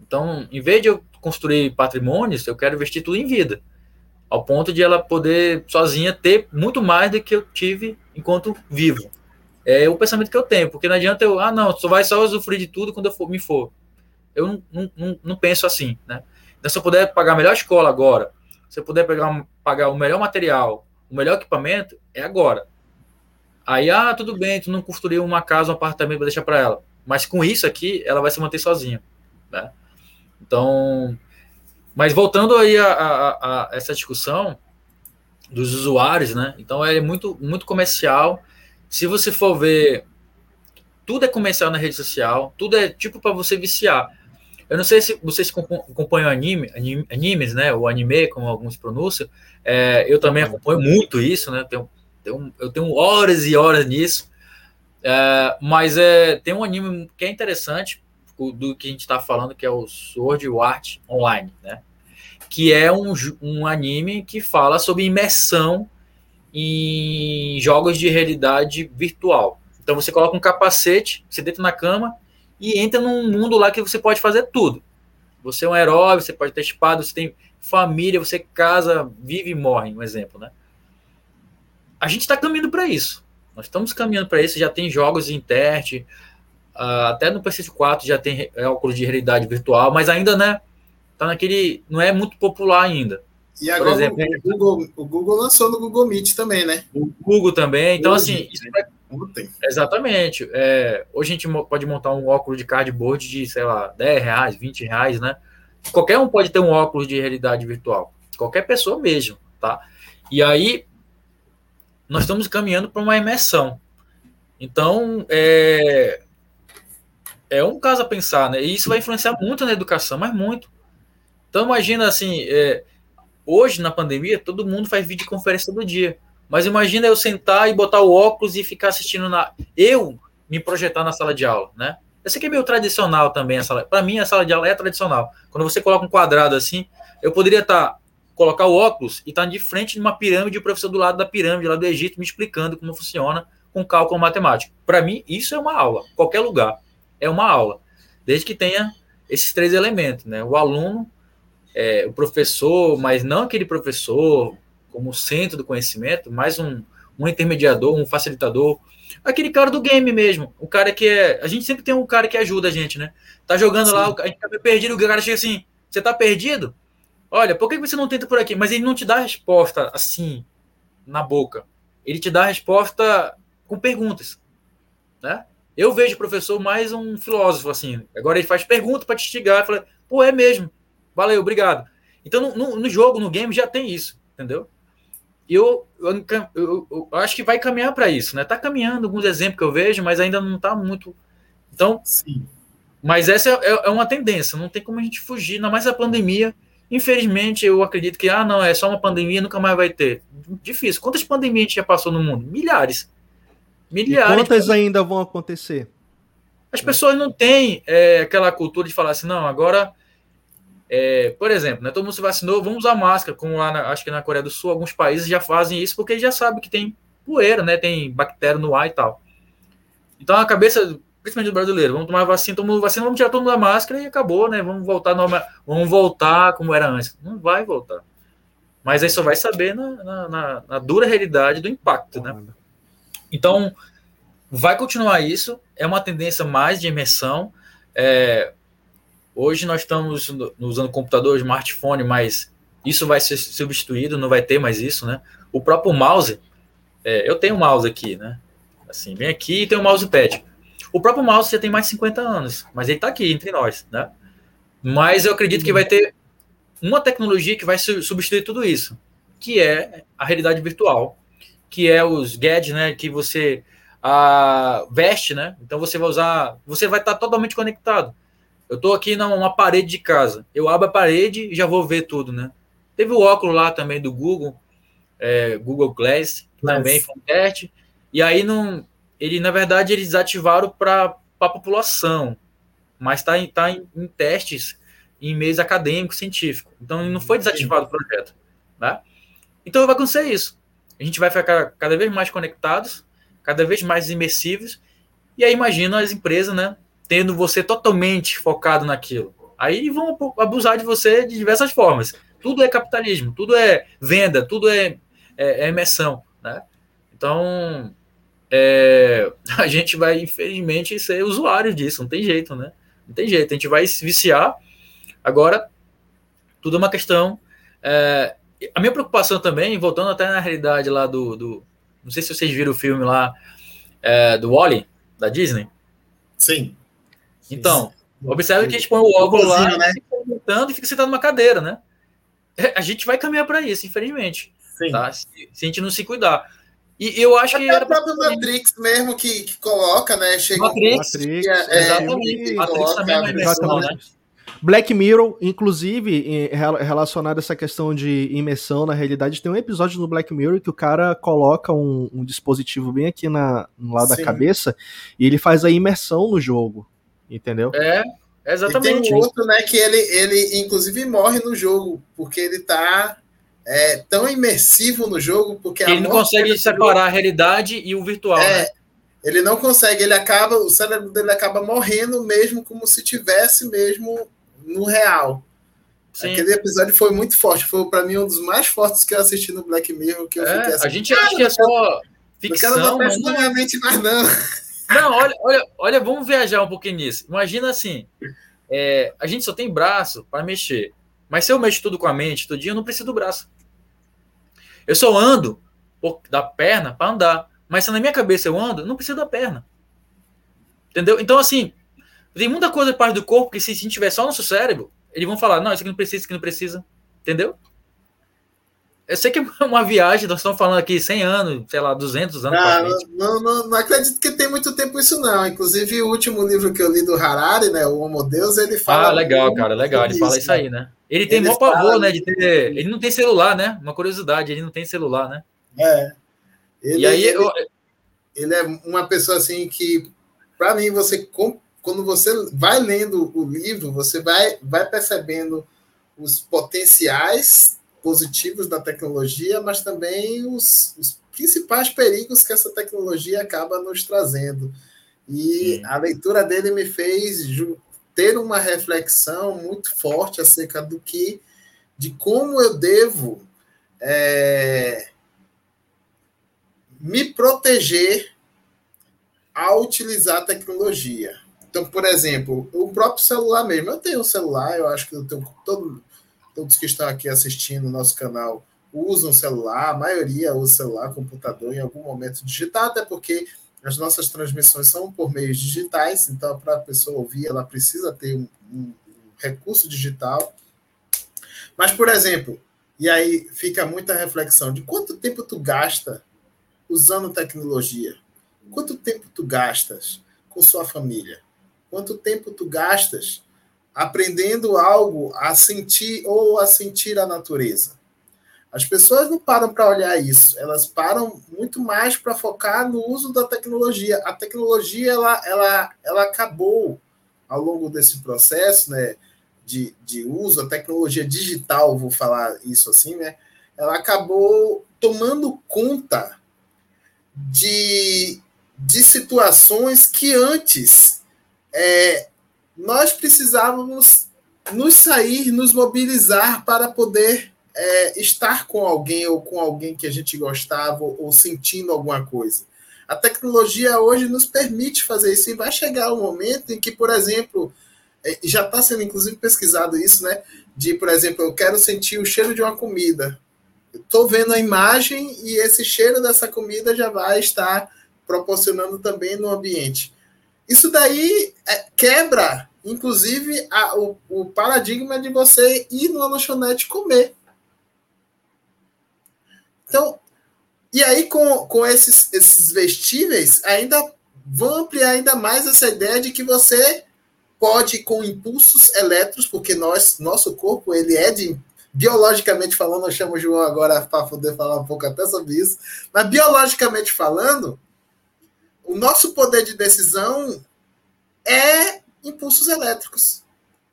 Então, em vez de eu construir patrimônios, eu quero investir tudo em vida, ao ponto de ela poder sozinha ter muito mais do que eu tive enquanto vivo. É o pensamento que eu tenho, porque não adianta eu, ah, não, só vai só usufruir de tudo quando eu for, me for. Eu não, não, não, penso assim, né? Então, se eu puder pagar a melhor escola agora, se eu puder pegar, pagar o melhor material, o melhor equipamento, é agora. Aí, ah, tudo bem, tu não construiu uma casa, um apartamento para deixar para ela. Mas com isso aqui, ela vai se manter sozinha, né? Então, mas voltando aí a, a, a essa discussão dos usuários, né? Então, é muito, muito comercial se você for ver, tudo é comercial na rede social, tudo é tipo para você viciar. Eu não sei se vocês acompanham anime, anime, animes, né? O anime, como alguns pronunciam. É, eu também acompanho muito isso, né? Tenho, tenho, eu tenho horas e horas nisso. É, mas é, tem um anime que é interessante do que a gente está falando, que é o Sword Art Online, né? Que é um, um anime que fala sobre imersão em jogos de realidade virtual. Então você coloca um capacete, você deita na cama e entra num mundo lá que você pode fazer tudo. Você é um herói, você pode ter espada, você tem família, você casa, vive e morre, um exemplo, né? A gente está caminhando para isso. Nós estamos caminhando para isso. Já tem jogos em teste, uh, até no PS4 já tem óculos de realidade virtual, mas ainda, né? Tá naquele, não é muito popular ainda. E agora exemplo, o, Google, o Google lançou no Google Meet também, né? O Google também. Então, Hoje, assim. Isso é, exatamente. É, hoje a gente pode montar um óculos de cardboard de, sei lá, 10 reais, 20 reais, né? Qualquer um pode ter um óculos de realidade virtual. Qualquer pessoa mesmo, tá? E aí, nós estamos caminhando para uma imersão. Então, é, é um caso a pensar, né? E isso vai influenciar muito na educação, mas muito. Então, imagina assim. É, Hoje, na pandemia, todo mundo faz videoconferência todo dia. Mas imagina eu sentar e botar o óculos e ficar assistindo na. Eu me projetar na sala de aula, né? Eu sei que é meio tradicional também a sala. Para mim, a sala de aula é tradicional. Quando você coloca um quadrado assim, eu poderia estar. Colocar o óculos e estar tá de frente de uma pirâmide e o professor do lado da pirâmide, lá do Egito, me explicando como funciona com cálculo matemático. Para mim, isso é uma aula. Qualquer lugar é uma aula. Desde que tenha esses três elementos, né? O aluno é, o professor, mas não aquele professor como centro do conhecimento, mas um, um intermediador, um facilitador, aquele cara do game mesmo, o cara que é, a gente sempre tem um cara que ajuda a gente, né? Tá jogando Sim. lá, a gente tá perdido, o cara chega assim, você tá perdido? Olha, por que você não tenta por aqui? Mas ele não te dá a resposta assim, na boca. Ele te dá a resposta com perguntas, né? Eu vejo o professor mais um filósofo, assim. Agora ele faz pergunta para te instigar. Fala, pô, é mesmo. Valeu, obrigado. Então, no, no, no, jogo, no game, já tem isso, entendeu? Eu, eu, eu, eu, acho que vai caminhar para isso, né? Tá caminhando alguns exemplos que eu vejo, mas ainda não tá muito. Então, Sim. mas essa é, é, é uma tendência, não tem como a gente fugir, ainda mais a pandemia. Infelizmente, eu acredito que, ah, não, é só uma pandemia, nunca mais vai ter. Difícil. Quantas pandemias a gente já passou no mundo? Milhares. Milhares. E quantas ainda vão acontecer? As pessoas não têm é, aquela cultura de falar assim, não, agora é, por exemplo, né, todo mundo se vacinou, vamos usar máscara, como lá, na, acho que na Coreia do Sul, alguns países já fazem isso porque já sabem que tem poeira, né, tem bactéria no ar e tal. Então a cabeça, principalmente do brasileiro, vamos tomar vacina, todo mundo vacina, vamos tirar todo mundo da máscara e acabou, né, vamos voltar normal, vamos voltar como era antes. Não vai voltar. Mas aí só vai saber na, na, na, na dura realidade do impacto, né. Então, vai continuar isso, é uma tendência mais de imersão, é, Hoje nós estamos usando computador, smartphone, mas isso vai ser substituído, não vai ter mais isso, né? O próprio mouse, é, eu tenho um mouse aqui, né? Assim, vem aqui e tem um mousepad. O próprio mouse já tem mais de 50 anos, mas ele está aqui entre nós, né? Mas eu acredito que vai ter uma tecnologia que vai substituir tudo isso, que é a realidade virtual, que é os gadgets, né? Que você a, veste, né? Então você vai usar, você vai estar tá totalmente conectado. Eu estou aqui numa parede de casa. Eu abro a parede e já vou ver tudo, né? Teve o óculos lá também do Google, é, Google Glass, também foi um teste. E aí não, ele na verdade eles ativaram para a população, mas está em, tá em, em, testes em meios acadêmicos, científicos. Então não foi desativado o projeto, né? Então vai acontecer isso. A gente vai ficar cada vez mais conectados, cada vez mais imersivos. E aí imagina as empresas, né? tendo você totalmente focado naquilo. Aí vão abusar de você de diversas formas. Tudo é capitalismo, tudo é venda, tudo é, é, é imersão. Né? Então, é, a gente vai, infelizmente, ser usuário disso, não tem jeito, né? Não tem jeito, a gente vai se viciar. Agora, tudo é uma questão. É, a minha preocupação também, voltando até na realidade lá do. do não sei se vocês viram o filme lá é, do Wally, da Disney. Sim. Então, observe que a gente põe o óculos lá, né? e fica sentado numa cadeira, né? É, a gente vai caminhar para isso, infelizmente. Tá? Se, se, a gente não se cuidar. E eu acho Até que. É a própria Matrix mesmo que, que coloca, né? Chega Matrix, Matrix é, é exatamente. Matrix também é uma imersão, né? Black Mirror, inclusive, relacionado a essa questão de imersão na realidade, tem um episódio no Black Mirror que o cara coloca um, um dispositivo bem aqui na, no lado Sim. da cabeça e ele faz a imersão no jogo. Entendeu? É, exatamente. E tem um outro, né, que ele, ele inclusive morre no jogo, porque ele tá é, tão imersivo no jogo, porque ele não consegue separar jogo, a realidade e o virtual, é, né? Ele não consegue, ele acaba, o cérebro dele acaba morrendo mesmo como se tivesse mesmo no real. Sim. Aquele episódio foi muito forte, foi para mim um dos mais fortes que eu assisti no Black Mirror, que eu é, fiquei assim, A gente acha que é só ficção, não mas não é mente mais não. Não, olha, olha, olha, vamos viajar um pouquinho nisso. Imagina assim: é, a gente só tem braço para mexer. Mas se eu mexo tudo com a mente, todo dia, eu não preciso do braço. Eu só ando da perna para andar. Mas se na minha cabeça eu ando, não preciso da perna. Entendeu? Então, assim, tem muita coisa parte do corpo que se a gente tiver só no nosso cérebro, eles vão falar: não, isso aqui não precisa, isso aqui não precisa. Entendeu? Eu sei que é uma viagem, nós estamos falando aqui 100 anos, sei lá, 200 anos. Ah, não, não, não, acredito que tem muito tempo isso, não. Inclusive, o último livro que eu li do Harari, né, O Homo Deus, ele fala. Ah, legal, cara, legal. Ele fala isso aí, né? Ele tem maior pavor, né, de ter. Ele não tem celular, né? Uma curiosidade, ele não tem celular, né? É. Ele, e aí. Ele, eu... ele é uma pessoa assim que, para mim, você. Quando você vai lendo o livro, você vai, vai percebendo os potenciais positivos da tecnologia, mas também os, os principais perigos que essa tecnologia acaba nos trazendo. E Sim. a leitura dele me fez ter uma reflexão muito forte acerca do que, de como eu devo é, me proteger ao utilizar a tecnologia. Então, por exemplo, o próprio celular mesmo. Eu tenho um celular, eu acho que eu tenho todo todos que estão aqui assistindo o nosso canal usam celular, a maioria usa celular, computador em algum momento digital, até porque as nossas transmissões são por meios digitais, então para a pessoa ouvir, ela precisa ter um, um recurso digital. Mas, por exemplo, e aí fica muita reflexão de quanto tempo tu gasta usando tecnologia? Quanto tempo tu gastas com sua família? Quanto tempo tu gastas aprendendo algo a sentir ou a sentir a natureza? As pessoas não param para olhar isso, elas param muito mais para focar no uso da tecnologia. A tecnologia ela, ela, ela acabou ao longo desse processo né, de, de uso, a tecnologia digital, vou falar isso assim, né, ela acabou tomando conta de, de situações que antes é, nós precisávamos nos sair, nos mobilizar para poder é, estar com alguém ou com alguém que a gente gostava ou, ou sentindo alguma coisa. A tecnologia hoje nos permite fazer isso e vai chegar um momento em que, por exemplo, é, já está sendo inclusive pesquisado isso, né? De, por exemplo, eu quero sentir o cheiro de uma comida. Estou vendo a imagem e esse cheiro dessa comida já vai estar proporcionando também no ambiente. Isso daí é, quebra, inclusive, a, o, o paradigma de você ir numa lanchonete comer. Então, e aí com, com esses, esses vestíveis, ainda vão ampliar ainda mais essa ideia de que você pode, com impulsos elétricos, porque nós, nosso corpo, ele é de, biologicamente falando, eu chamo o João agora para poder falar um pouco até sobre isso, mas biologicamente falando, o nosso poder de decisão é impulsos elétricos.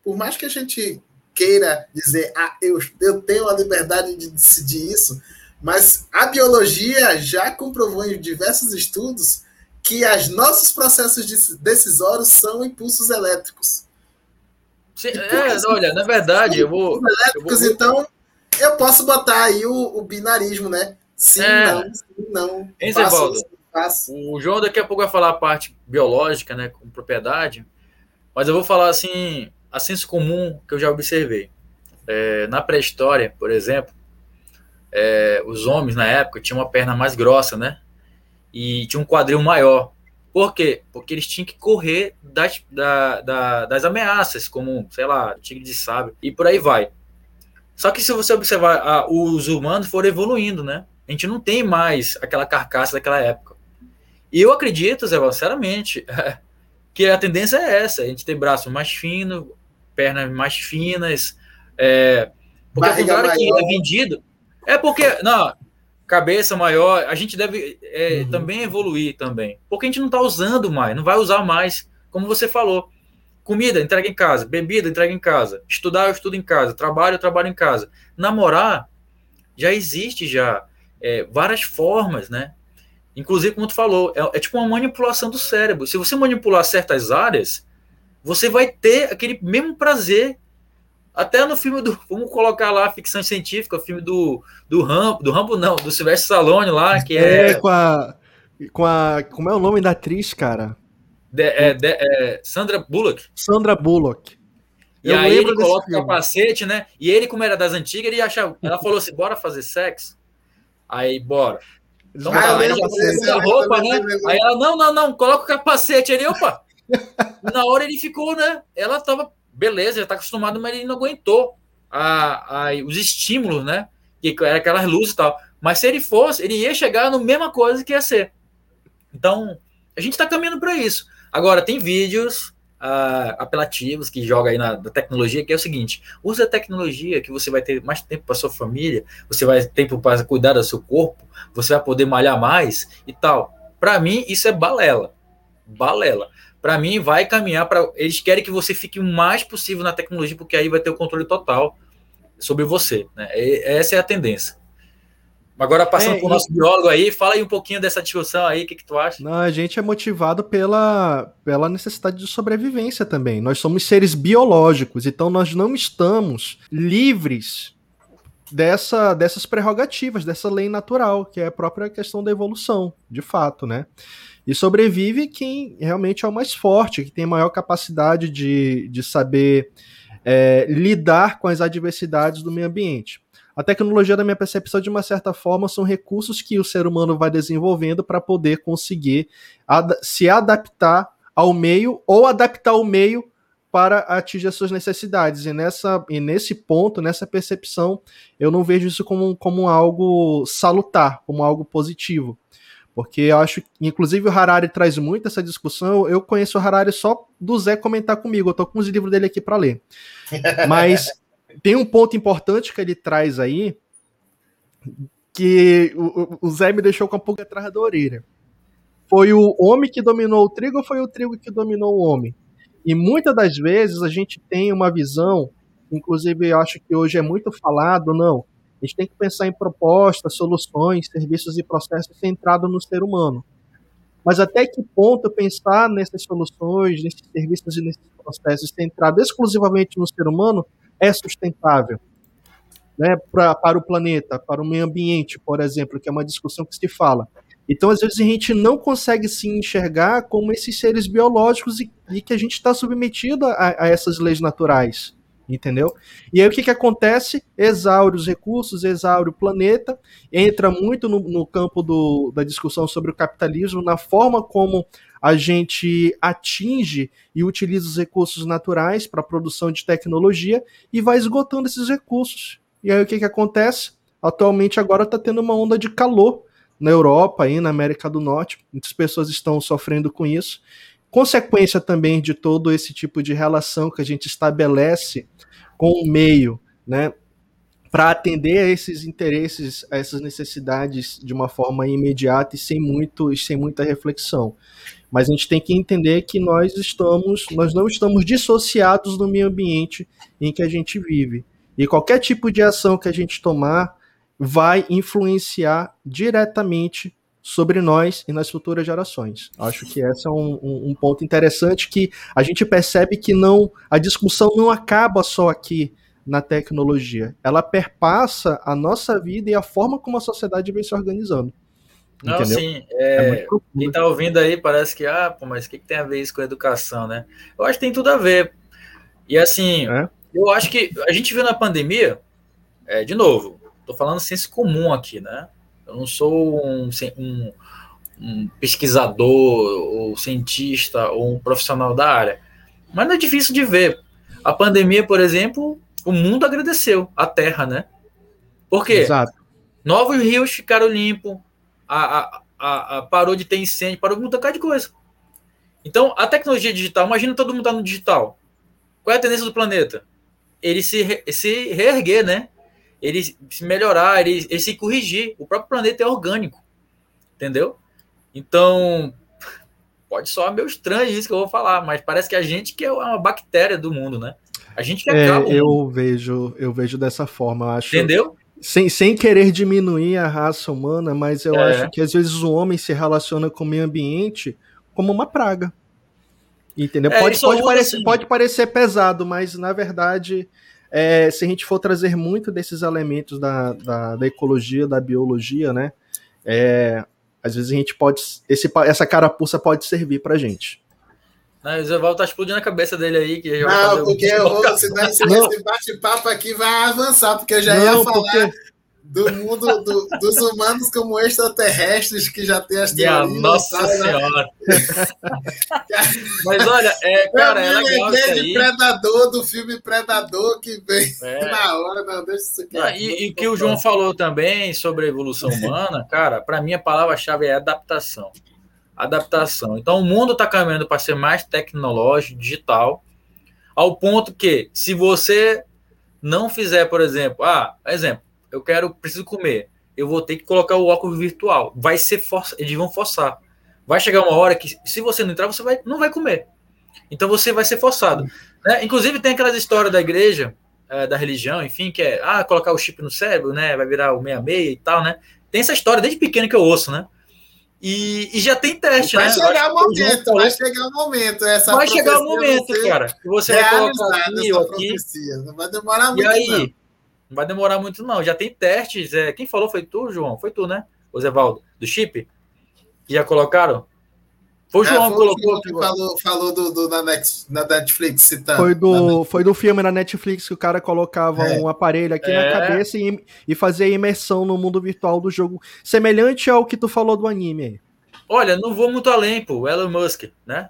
Por mais que a gente queira dizer, ah, eu, eu tenho a liberdade de decidir isso, mas a biologia já comprovou em diversos estudos que os nossos processos decisórios são impulsos elétricos. Sim, é, olha, na verdade, eu vou. Elétricos, eu vou... então, eu posso botar aí o, o binarismo, né? Sim, é. não, sim, não. Hein, faço, o João daqui a pouco vai falar a parte biológica, né, com propriedade, mas eu vou falar assim, a senso comum que eu já observei. É, na pré-história, por exemplo, é, os homens na época tinham uma perna mais grossa, né? E tinha um quadril maior. Por quê? Porque eles tinham que correr das, da, da, das ameaças, como, sei lá, tigre de sábio, e por aí vai. Só que se você observar, a, os humanos foram evoluindo, né? A gente não tem mais aquela carcaça daquela época. E eu acredito, Zé, sinceramente, que a tendência é essa: a gente ter braço mais fino, pernas mais finas, é, porque Barriga o que é vendido, é porque, não, cabeça maior, a gente deve é, uhum. também evoluir também. Porque a gente não está usando mais, não vai usar mais, como você falou. Comida, entrega em casa. Bebida, entrega em casa. Estudar, eu estudo em casa. Trabalho, eu trabalho em casa. Namorar, já existe já é, várias formas, né? Inclusive, como tu falou, é, é tipo uma manipulação do cérebro. Se você manipular certas áreas, você vai ter aquele mesmo prazer até no filme do. Vamos colocar lá ficção científica, o filme do, do Rambo, do Rambo não, do Sylvester Stallone lá, que é. É, com a. Com a. Como é o nome da atriz, cara? De, é, de, é, Sandra Bullock. Sandra Bullock. E Eu aí ele coloca o capacete, né? E ele, como era das antigas, ele achava. Ela falou assim: bora fazer sexo? Aí, bora. Então, ah, tá, já a roupa, né? Aí ela, não, não, não, coloca o capacete. Ele, opa! Na hora ele ficou, né? Ela tava beleza, já está acostumado, mas ele não aguentou a, a, os estímulos, né? Que era aquelas luzes e tal. Mas se ele fosse, ele ia chegar na mesma coisa que ia ser. Então, a gente está caminhando para isso. Agora, tem vídeos uh, apelativos que joga aí na, na, tecnologia, que é o seguinte: use a tecnologia que você vai ter mais tempo para sua família, você vai ter tempo para cuidar do seu corpo, você vai poder malhar mais e tal. Para mim, isso é balela. Balela para mim, vai caminhar para. Eles querem que você fique o mais possível na tecnologia, porque aí vai ter o controle total sobre você. Né? E, essa é a tendência. Agora, passando é, para o nosso biólogo aí, fala aí um pouquinho dessa discussão aí, o que, que tu acha? Não, a gente é motivado pela, pela necessidade de sobrevivência também. Nós somos seres biológicos, então nós não estamos livres dessa, dessas prerrogativas, dessa lei natural, que é a própria questão da evolução, de fato, né? E sobrevive quem realmente é o mais forte, que tem maior capacidade de, de saber é, lidar com as adversidades do meio ambiente. A tecnologia, na minha percepção, de uma certa forma, são recursos que o ser humano vai desenvolvendo para poder conseguir ad se adaptar ao meio ou adaptar o meio para atingir as suas necessidades. E, nessa, e nesse ponto, nessa percepção, eu não vejo isso como, como algo salutar, como algo positivo. Porque eu acho que, inclusive, o Harari traz muito essa discussão. Eu conheço o Harari só do Zé comentar comigo. Eu tô com os livros dele aqui para ler. Mas tem um ponto importante que ele traz aí, que o, o Zé me deixou com a pulga atrás da orelha. Foi o homem que dominou o trigo ou foi o trigo que dominou o homem? E muitas das vezes a gente tem uma visão, inclusive eu acho que hoje é muito falado, não. A gente tem que pensar em propostas, soluções, serviços e processos centrados no ser humano. Mas até que ponto pensar nessas soluções, nesses serviços e nesses processos centrados exclusivamente no ser humano é sustentável né, pra, para o planeta, para o meio ambiente, por exemplo, que é uma discussão que se fala. Então, às vezes, a gente não consegue se enxergar como esses seres biológicos e, e que a gente está submetido a, a, essas leis naturais, entendeu? E aí o que, que acontece? Exaure os recursos, exaure o planeta, entra muito no, no campo do, da discussão sobre o capitalismo, na forma como a gente atinge e utiliza os recursos naturais para a produção de tecnologia e vai esgotando esses recursos. E aí o que, que acontece? Atualmente agora está tendo uma onda de calor na Europa e na América do Norte. Muitas pessoas estão sofrendo com isso. Consequência também de todo esse tipo de relação que a gente estabelece com o meio, né? Para atender a esses interesses, a essas necessidades de uma forma imediata e sem, muito, e sem muita reflexão. Mas a gente tem que entender que nós estamos, nós não estamos dissociados do meio ambiente em que a gente vive. E qualquer tipo de ação que a gente tomar vai influenciar diretamente sobre nós e nas futuras gerações. Acho que esse é um, um, um, ponto interessante que a gente percebe que não a discussão não acaba só aqui na tecnologia, ela perpassa a nossa vida e a forma como a sociedade vem se organizando. Não, entendeu? sim. É, é quem está ouvindo aí parece que, ah, pô, mas o que, que, tem a ver isso com a educação, né? Eu acho que tem tudo a ver. E assim, é? eu acho que a gente viu na pandemia, é, de novo, Estou falando senso comum aqui, né? Eu não sou um, um, um, pesquisador, ou cientista, ou um profissional da área. Mas não é difícil de ver. A pandemia, por exemplo, o mundo agradeceu a Terra, né? Por quê? Exato. Novos rios ficaram limpos, a, a, a, a, parou de ter incêndio, parou de muita de coisa. Então, a tecnologia digital, imagina todo mundo tá no digital. Qual é a tendência do planeta? Ele se, se reerguer, né? Ele se melhorar, ele, ele se corrigir. O próprio planeta é orgânico, entendeu? Então, pode soar meio estranho isso que eu vou falar, mas parece que a gente que é uma bactéria do mundo, né? A gente que é, eu vejo, eu vejo dessa forma, acho. Entendeu? Sem, sem querer diminuir a raça humana, mas eu é. acho que às vezes o homem se relaciona com o meio ambiente como uma praga. Entendeu? É, pode, pode, parecer, assim. pode parecer pesado, mas na verdade é, se a gente for trazer muito desses elementos da, da, da ecologia, da biologia, né? É, às vezes a gente pode. Esse, essa carapuça pode servir pra gente. Não, o Zé Val tá explodindo a cabeça dele aí. Que não, porque eu vou, se esse bate-papo aqui vai avançar, porque eu já não, ia falar. Porque do mundo do, dos humanos como extraterrestres que já tem as teorias. Minha nossa né? senhora! Mas olha, é, cara, é legal isso aí. de Predador, do filme Predador, que vem é. na hora, não, deixa isso aqui. Ah, e, o que o João falou também sobre a evolução humana, cara, para mim a palavra-chave é adaptação. Adaptação. Então o mundo está caminhando para ser mais tecnológico, digital, ao ponto que, se você não fizer, por exemplo, ah, exemplo, eu quero, preciso comer, eu vou ter que colocar o óculos virtual. Vai ser força, eles vão forçar. Vai chegar uma hora que, se você não entrar, você vai, não vai comer. Então você vai ser forçado. Né? Inclusive, tem aquelas histórias da igreja, é, da religião, enfim, que é ah, colocar o chip no cérebro, né? Vai virar o meia-meia e tal, né? Tem essa história desde pequeno que eu ouço, né? E, e já tem teste, vai né? Chegar o momento, vai chegar o momento, essa Vai chegar o momento, cara. Que você vai colocar aqui ou aqui. Não vai demorar muito. E aí, não. Não vai demorar muito, não. Já tem testes. É, quem falou foi tu, João? Foi tu, né? O Zevaldo, do chip? Que já colocaram? Foi o João que colocou. Que falou, falou do, do, na, Netflix, na Netflix citando. Foi do, foi do filme na Netflix que o cara colocava é. um aparelho aqui é. na cabeça e, e fazia imersão no mundo virtual do jogo, semelhante ao que tu falou do anime aí. Olha, não vou muito além, pô. O Elon Musk, né?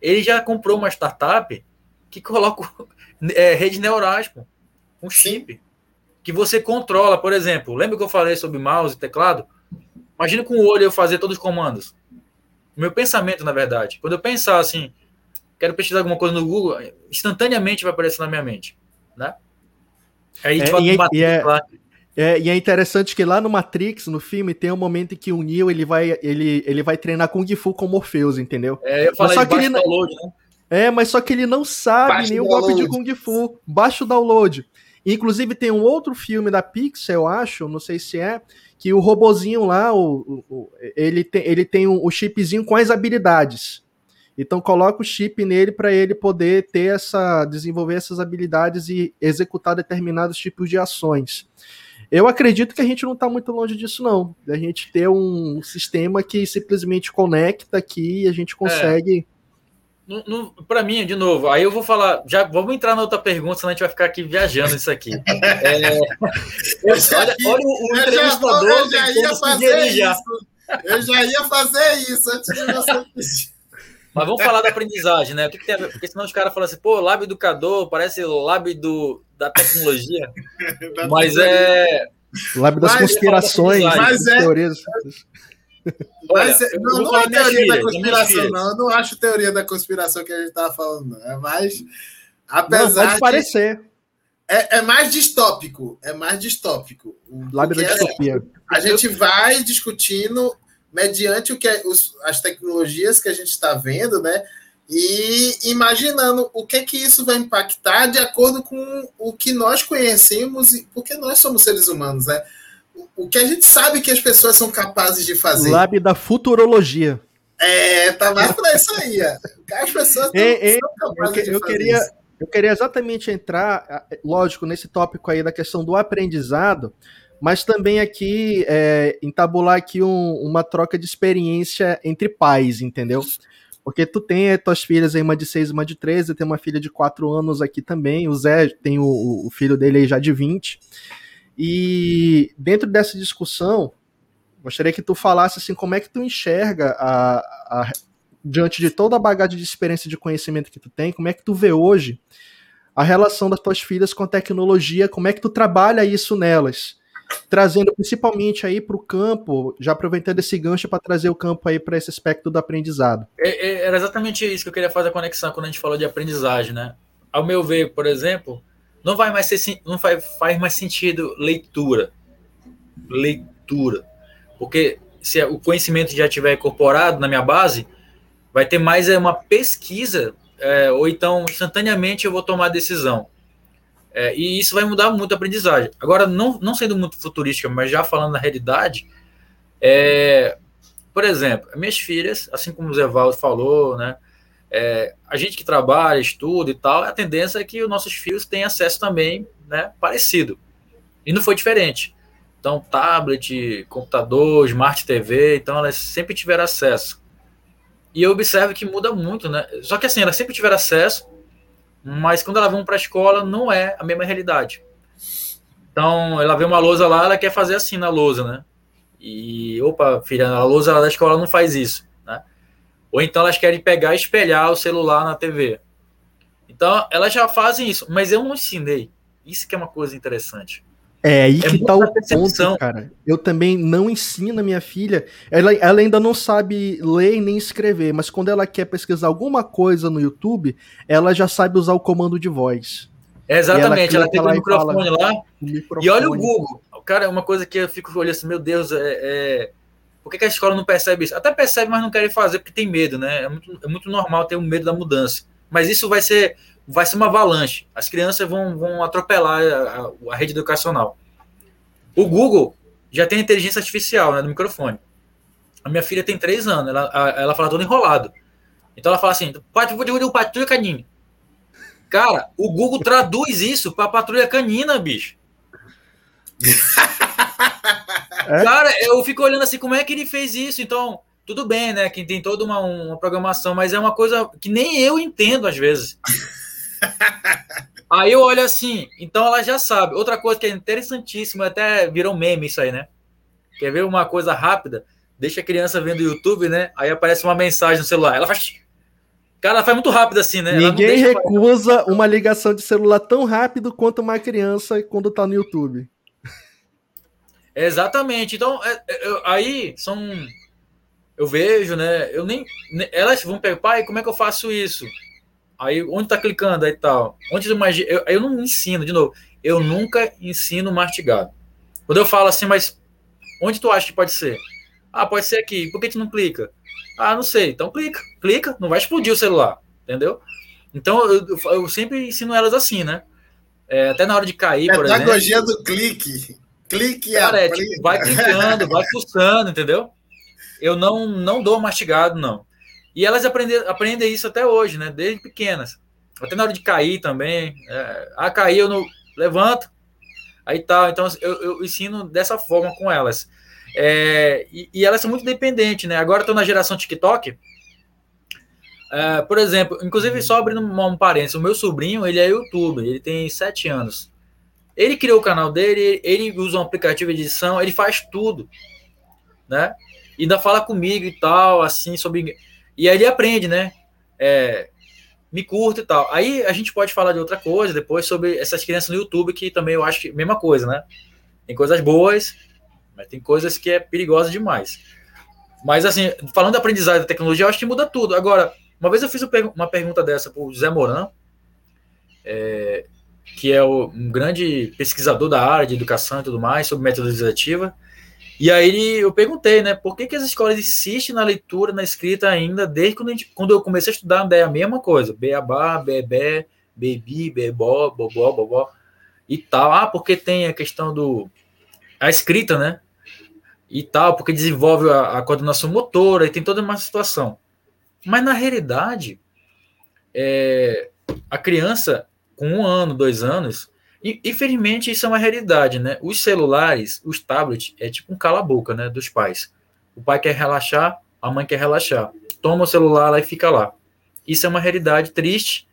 Ele já comprou uma startup que coloca é, rede neurais, pô. Um chip. Sim. Que você controla, por exemplo. Lembra que eu falei sobre mouse e teclado? Imagina com o olho eu fazer todos os comandos meu pensamento, na verdade. Quando eu pensar assim, quero pesquisar alguma coisa no Google, instantaneamente vai aparecer na minha mente, né? Aí, é, e, é, e, é, é, e é interessante que lá no Matrix, no filme, tem um momento em que o Neo ele vai, ele, ele vai treinar Kung Fu com Morpheus, entendeu? É, eu falei, mas só que ele download, né? É, mas só que ele não sabe baixo nem o golpe de Kung Fu. Baixo download. Inclusive tem um outro filme da Pixar, eu acho, não sei se é, que o robozinho lá, o, o, ele tem, ele tem o, o chipzinho com as habilidades. Então coloca o chip nele para ele poder ter essa desenvolver essas habilidades e executar determinados tipos de ações. Eu acredito que a gente não está muito longe disso não. A gente ter um sistema que simplesmente conecta aqui e a gente consegue é para mim, de novo, aí eu vou falar, já vamos entrar na outra pergunta, senão a gente vai ficar aqui viajando isso aqui. É, olha, olha, o, o eu entrevistador. Já, eu já ia fazer isso. Já. Eu já ia fazer isso antes de você pedir. Mas vamos falar da aprendizagem, né? O que, que tem a ver? Porque senão os caras falam assim, pô, lábio educador, parece lábio do, da tecnologia. mas é. Lábio das mas, conspirações, mas é, teorias. Mas, Olha, não, não é teoria da conspiração, não. Eu não acho teoria da conspiração que a gente estava falando, não. É mais. Apesar não, pode parecer. É, é, mais distópico. É mais distópico. Lábio da distopia. É, a gente vai discutindo mediante o que é, os, as tecnologias que a gente está vendo, né? E imaginando o que que isso vai impactar de acordo com o que nós conhecemos, porque nós somos seres humanos, né? O que a gente sabe que as pessoas são capazes de fazer. Lab da futurologia. É, tá mais pra isso aí. As pessoas é, é, são capazes eu, eu de fazer queria, isso. Eu queria exatamente entrar, lógico, nesse tópico aí da questão do aprendizado, mas também aqui é, entabular aqui um, uma troca de experiência entre pais, entendeu? Porque tu tem tuas filhas aí, uma de 6 e uma de 13, tem uma filha de 4 anos aqui também, o Zé tem o, o filho dele aí já de 20. E dentro dessa discussão, gostaria que tu falasse assim, como é que tu enxerga a, a, diante de toda a bagagem de experiência de conhecimento que tu tem, como é que tu vê hoje a relação das tuas filhas com a tecnologia, como é que tu trabalha isso nelas? Trazendo principalmente aí para o campo, já aproveitando esse gancho para trazer o campo aí para esse aspecto do aprendizado. É, é, era exatamente isso que eu queria fazer a conexão quando a gente falou de aprendizagem, né? Ao meu ver, por exemplo, não vai mais ser não faz, faz mais sentido leitura. Leitura. Porque se o conhecimento já tiver incorporado na minha base, vai ter mais é, uma pesquisa, é, ou então instantaneamente eu vou tomar a decisão. É, e isso vai mudar muito a aprendizagem. Agora, não, não sendo muito futurística, mas já falando na realidade, é, por exemplo, minhas filhas, assim como o Zé Valdo falou, né, é, a gente que trabalha, estuda e tal, a tendência é que os nossos filhos tenham acesso também, né, parecido. E não foi diferente. Então, tablet, computador, smart TV, então elas sempre tiveram acesso. E eu observo que muda muito, né? Só que assim, elas sempre tiveram acesso, mas quando elas vão para a escola, não é a mesma realidade. Então, ela vê uma lousa lá, ela quer fazer assim na lousa, né? E, opa, filha, a lousa lá da escola não faz isso. Ou então elas querem pegar e espelhar o celular na TV. Então, elas já fazem isso, mas eu não ensinei. Isso que é uma coisa interessante. É aí é que tá o ponto, cara. Eu também não ensino a minha filha. Ela, ela ainda não sabe ler nem escrever, mas quando ela quer pesquisar alguma coisa no YouTube, ela já sabe usar o comando de voz. É exatamente, ela, ela tem o microfone fala, lá. Microfone. E olha o Google. Cara, é uma coisa que eu fico olhando assim, meu Deus, é, é por que, que, a escola não percebe isso? Até percebe, mas não querem fazer porque tem medo, né? É muito, é muito normal ter um medo da mudança. Mas isso vai ser, vai ser uma avalanche. As crianças vão, vão atropelar a, a, a rede educacional. O Google já tem inteligência artificial né, no microfone. A minha filha tem três anos, ela, ela fala todo enrolado. Então ela fala assim: patrulha canina. Cara, o Google traduz isso para patrulha canina, bicho. É? Cara, eu fico olhando assim, como é que ele fez isso? Então, tudo bem, né? Que tem toda uma, uma programação, mas é uma coisa que nem eu entendo às vezes. aí eu olho assim, então ela já sabe. Outra coisa que é interessantíssima, até virou meme isso aí, né? Quer ver uma coisa rápida? Deixa a criança vendo o YouTube, né? Aí aparece uma mensagem no celular. Ela faz. Cara, ela faz muito rápido assim, né? Ninguém recusa uma ligação de celular tão rápido quanto uma criança quando tá no YouTube. Exatamente. Então, é, é, aí são eu vejo, né? Eu nem. Elas vão pegar, pai, como é que eu faço isso? Aí, onde tá clicando aí tal? Onde eu imagino. Eu, eu não ensino, de novo, eu nunca ensino mastigado. Quando eu falo assim, mas onde tu acha que pode ser? Ah, pode ser aqui. Por que tu não clica? Ah, não sei. Então clica, clica, não vai explodir o celular, entendeu? Então eu, eu sempre ensino elas assim, né? É, até na hora de cair, por exemplo. Pedagogia do clique. Clique Cara, é, tipo, vai clicando, vai pulsando, entendeu? eu não, não dou mastigado, não. E elas aprendem, aprendem isso até hoje, né? Desde pequenas. Até na hora de cair também. É, ah, cair, eu não levanto. Aí tal. Então, eu, eu ensino dessa forma com elas. É, e, e, elas são muito dependentes, né? Agora estou na geração TikTok. É, por exemplo, inclusive, só abrindo um, um parênteses, o meu sobrinho, ele é youtuber, ele tem sete anos. Ele criou o canal dele, ele usa um aplicativo de edição, ele faz tudo, né? ainda fala comigo e tal, assim, sobre. E aí ele aprende, né? É, me curta e tal. Aí a gente pode falar de outra coisa depois sobre essas crianças no YouTube, que também eu acho que mesma coisa, né? Tem coisas boas, mas tem coisas que é perigosa demais. Mas assim, falando da aprendizagem da tecnologia, eu acho que muda tudo. Agora, uma vez eu fiz uma pergunta dessa para o José Moran, é, que é um grande pesquisador da área de educação e tudo mais, sobre metodologia e aí eu perguntei, né, por que, que as escolas insistem na leitura, na escrita ainda, desde quando, gente, quando eu comecei a estudar, é a mesma coisa, beabá, bebé, bebi, bebó, bobó, bobó, e tal. Ah, porque tem a questão do... a escrita, né, e tal, porque desenvolve a, a coordenação motora, e tem toda uma situação. Mas, na realidade, é, a criança, com um ano, dois anos, e, infelizmente, isso é uma realidade, né? Os celulares, os tablets, é tipo um cala-boca, né? Dos pais. O pai quer relaxar, a mãe quer relaxar. Toma o celular lá e fica lá. Isso é uma realidade triste.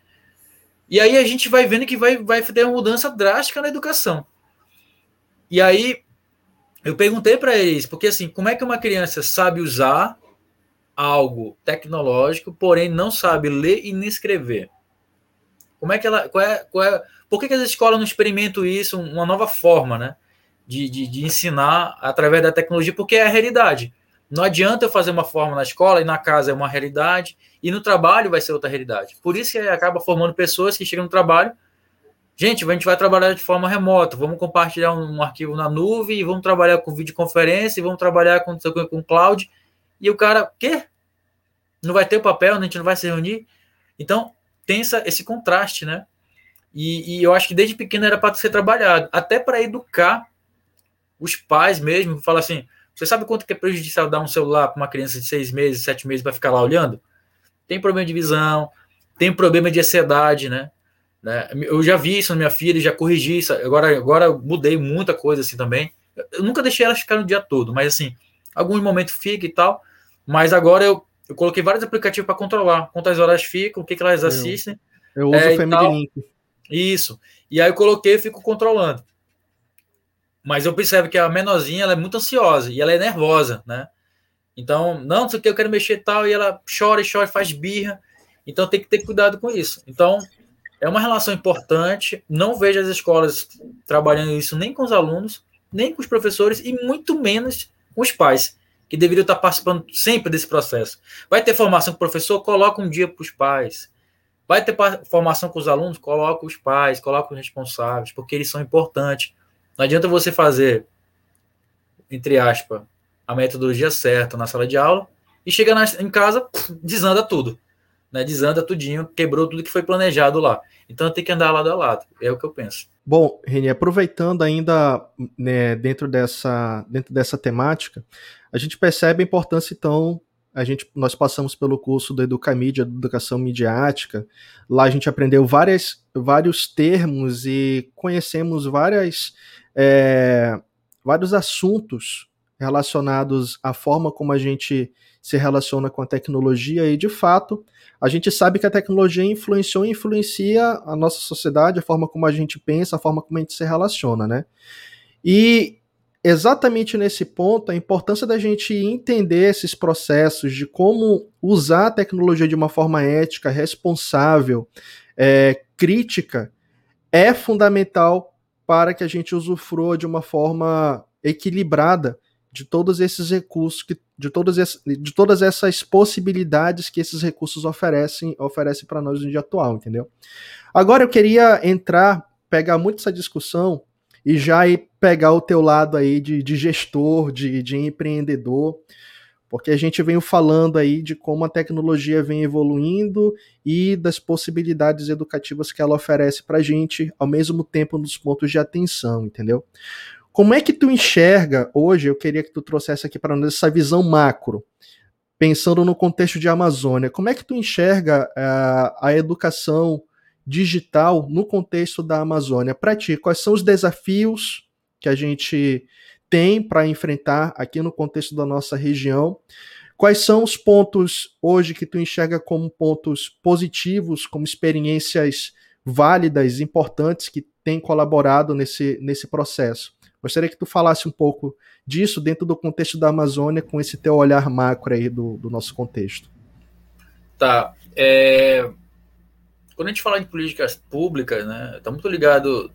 E aí a gente vai vendo que vai, vai ter uma mudança drástica na educação. E aí eu perguntei para eles, porque assim, como é que uma criança sabe usar algo tecnológico, porém não sabe ler e nem escrever? Como é que ela. Qual é, qual é, por que, que as escolas não experimentam isso, uma nova forma, né? De, de, de, ensinar através da tecnologia, porque é a realidade. Não adianta eu fazer uma forma na escola e na casa é uma realidade, e no trabalho vai ser outra realidade. Por isso que acaba formando pessoas que chegam no trabalho. Gente, a gente vai trabalhar de forma remota, vamos compartilhar um, um arquivo na nuvem, vamos trabalhar com videoconferência, vamos trabalhar com, com cloud. E o cara, quê? Não vai ter papel, a gente não vai se reunir? Então, tem essa, esse contraste, né? E, e eu acho que desde pequeno era para ser trabalhado, até para educar os pais mesmo, falar assim, você sabe quanto que é prejudicial dar um celular para uma criança de seis meses, sete meses para ficar lá olhando? Tem problema de visão, tem problema de ansiedade, né? né? Eu já vi isso na minha filha, já corrigi isso. Agora, agora mudei muita coisa assim também. Eu nunca deixei ela ficar no dia todo, mas assim, alguns momentos fica e tal. Mas agora eu, eu coloquei vários aplicativos para controlar quantas horas ficam, o que, que elas assistem. Eu, eu uso é, o Family Link. Isso. E aí eu coloquei e fico controlando. Mas eu percebo que a menorzinha ela é muito ansiosa e ela é nervosa, né? Então, não, não sei o que, eu quero mexer tal, e ela chora e chora, faz birra. Então tem que ter cuidado com isso. Então, é uma relação importante. Não vejo as escolas trabalhando isso nem com os alunos, nem com os professores, e muito menos com os pais, que deveriam estar participando sempre desse processo. Vai ter formação com o professor, coloca um dia para os pais. Vai ter formação com os alunos? Coloca os pais, coloca os responsáveis, porque eles são importantes. Não adianta você fazer, entre aspas, a metodologia certa na sala de aula e chega na, em casa, desanda tudo. Né? Desanda tudinho, quebrou tudo que foi planejado lá. Então tem que andar lado a lado. É o que eu penso. Bom, Reni, aproveitando ainda né, dentro, dessa, dentro dessa temática, a gente percebe a importância, então, a gente, nós passamos pelo curso do Educamídia, Educação Midiática. Lá a gente aprendeu várias, vários termos e conhecemos várias, é, vários assuntos relacionados à forma como a gente se relaciona com a tecnologia e, de fato, a gente sabe que a tecnologia influenciou e influencia a nossa sociedade, a forma como a gente pensa, a forma como a gente se relaciona, né? E exatamente nesse ponto, a importância da gente entender esses processos de como usar a tecnologia de uma forma ética, responsável, é, crítica, é fundamental para que a gente usufrua de uma forma equilibrada de todos esses recursos, que, de, todas essas, de todas essas possibilidades que esses recursos oferecem, oferecem para nós no dia atual, entendeu? Agora eu queria entrar, pegar muito essa discussão e já ir pegar o teu lado aí de, de gestor, de, de empreendedor, porque a gente veio falando aí de como a tecnologia vem evoluindo e das possibilidades educativas que ela oferece para a gente, ao mesmo tempo nos pontos de atenção, entendeu? Como é que tu enxerga hoje? Eu queria que tu trouxesse aqui para nós essa visão macro, pensando no contexto de Amazônia. Como é que tu enxerga uh, a educação digital no contexto da Amazônia? Para ti, quais são os desafios que a gente tem para enfrentar aqui no contexto da nossa região? Quais são os pontos hoje que tu enxerga como pontos positivos, como experiências válidas, importantes que têm colaborado nesse, nesse processo? Gostaria que tu falasse um pouco disso dentro do contexto da Amazônia, com esse teu olhar macro aí do, do nosso contexto. Tá. É... Quando a gente fala de políticas públicas, né, está muito ligado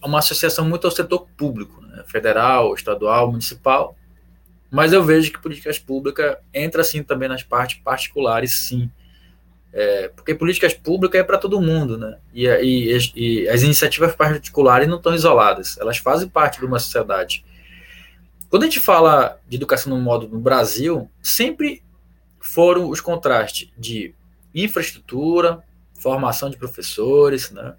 a uma associação muito ao setor público, né, federal, estadual, municipal. Mas eu vejo que políticas públicas entra sim também nas partes particulares, sim. É, porque políticas públicas é para todo mundo, né? E, e, e, as iniciativas particulares não estão isoladas, elas fazem parte de uma sociedade. Quando a gente fala de educação no modo no Brasil, sempre foram os contrastes de infraestrutura, formação de professores, né?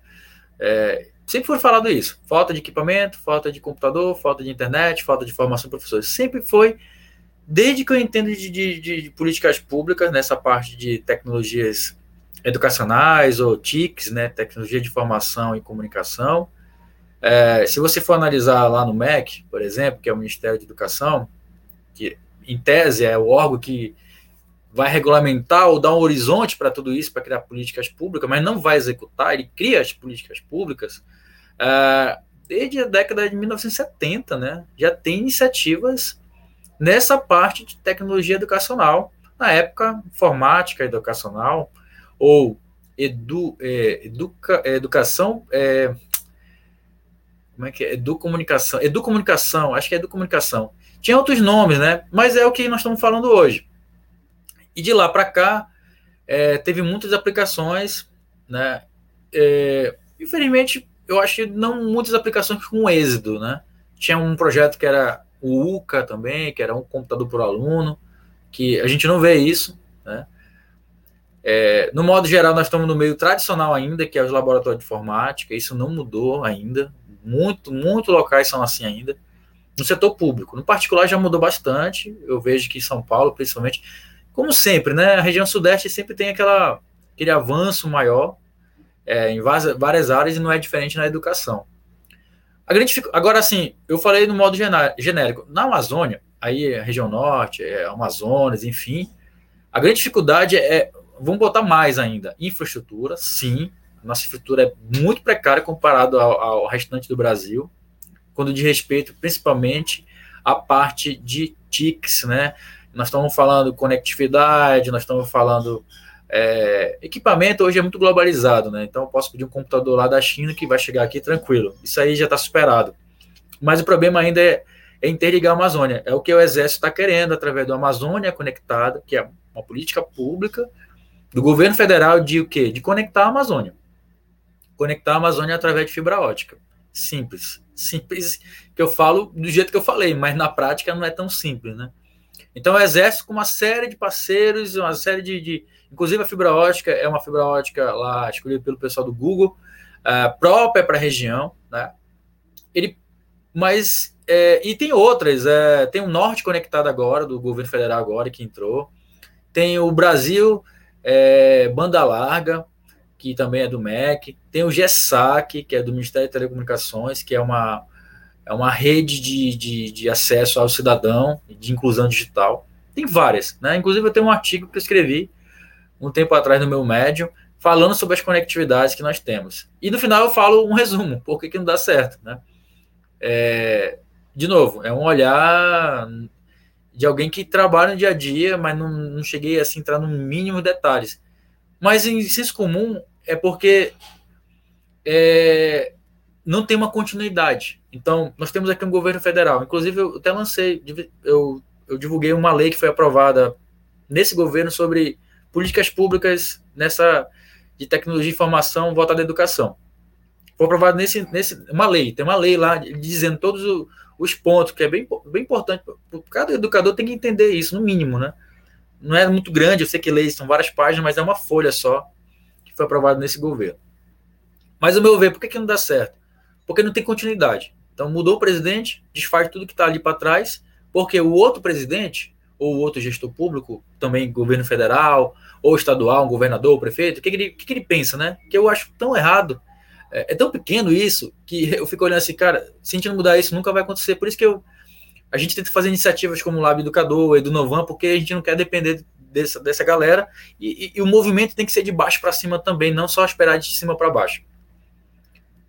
É, sempre foi falado isso. Falta de equipamento, falta de computador, falta de internet, falta de formação de professores. Sempre foi, desde que eu entendo de, de, de políticas públicas, nessa parte de tecnologias educacionais ou TICs, né, tecnologia de informação e comunicação. É, se você for analisar lá no MEC, por exemplo, que é o Ministério de Educação, que em tese é o órgão que vai regulamentar ou dar um horizonte para tudo isso, para criar políticas públicas, mas não vai executar, ele cria as políticas públicas uh, desde a década de 1970, né? Já tem iniciativas nessa parte de tecnologia educacional, na época, informática educacional, ou edu, é, educa, é, educação. É, como é que é? Educomunicação. Educomunicação, acho que é educomunicação. Tinha outros nomes, né? Mas é o que nós estamos falando hoje. E de lá para cá, é, teve muitas aplicações, né? É, infelizmente, eu acho que não muitas aplicações com êxito, né? Tinha um projeto que era o UCA também, que era um computador por aluno, que a gente não vê isso, né? É, no modo geral, nós estamos no meio tradicional ainda, que é os laboratórios de informática, isso não mudou ainda, muito, muito locais são assim ainda. No setor público, no particular já mudou bastante, eu vejo que em São Paulo, principalmente, como sempre, né? A região sudeste sempre tem aquela, aquele avanço maior é, em várias, áreas e não é diferente na educação. A grande, agora, assim, eu falei no modo genérico. Na Amazônia, aí a região norte, é, Amazonas, enfim, a grande dificuldade é, vamos botar mais ainda, infraestrutura, sim, nossa infraestrutura é muito precária comparado ao, ao restante do Brasil, quando de respeito principalmente à parte de TICs, né, nós estamos falando conectividade, nós estamos falando é, equipamento hoje é muito globalizado, né? Então eu posso pedir um computador lá da China que vai chegar aqui tranquilo. Isso aí já está superado. Mas o problema ainda é, é, interligar a Amazônia. É o que o Exército está querendo através do Amazônia Conectada, que é uma política pública do governo federal de o quê? De conectar a Amazônia. Conectar a Amazônia através de fibra ótica. Simples. Simples que eu falo do jeito que eu falei, mas na prática não é tão simples, né? Então, o Exército, com uma série de parceiros, uma série de, de, Inclusive, a fibra ótica é uma fibra ótica lá escolhida pelo pessoal do Google, uh, própria para a região, né? Ele, mas. É, e tem outras, é, tem o Norte conectado agora, do governo federal agora, que entrou. Tem o Brasil é, Banda Larga, que também é do MEC. Tem o GESAC, que é do Ministério de Telecomunicações, que é uma é uma rede de, de, de acesso ao cidadão, de inclusão digital. Tem várias, né? Inclusive eu tenho um artigo que eu escrevi um tempo atrás no meu médium, falando sobre as conectividades que nós temos. E no final eu falo um resumo, por que, que não dá certo, né? É, de novo, é um olhar de alguém que trabalha no dia a dia, mas não, não cheguei assim, a entrar no mínimo detalhes. Mas em senso comum é porque é, não tem uma continuidade. Então, nós temos aqui um governo federal. Inclusive, eu até lancei, eu, eu divulguei uma lei que foi aprovada nesse governo sobre políticas públicas nessa de tecnologia de informação voltada à educação. Foi aprovado nesse, nesse uma lei, tem uma lei lá dizendo todos os pontos, que é bem, bem importante. Cada educador tem que entender isso, no mínimo, né? Não é muito grande, eu sei que leis são várias páginas, mas é uma folha só que foi aprovado nesse governo. Mas, ao meu ver, por que, que não dá certo? Porque não tem continuidade. Então, mudou o presidente, desfaz tudo que está ali para trás, porque o outro presidente, ou outro gestor público, também governo federal, ou estadual, um governador, um prefeito, o que, que, ele, que, que ele pensa, né? Que eu acho tão errado. É, é, tão pequeno isso que eu fico olhando assim, cara, se a gente não mudar isso, nunca vai acontecer. Por isso que eu, a gente tenta fazer iniciativas como o Lab Educador, Edu Novan, porque a gente não quer depender dessa, dessa galera e, e, e o movimento tem que ser de baixo para cima também, não só esperar de cima para baixo.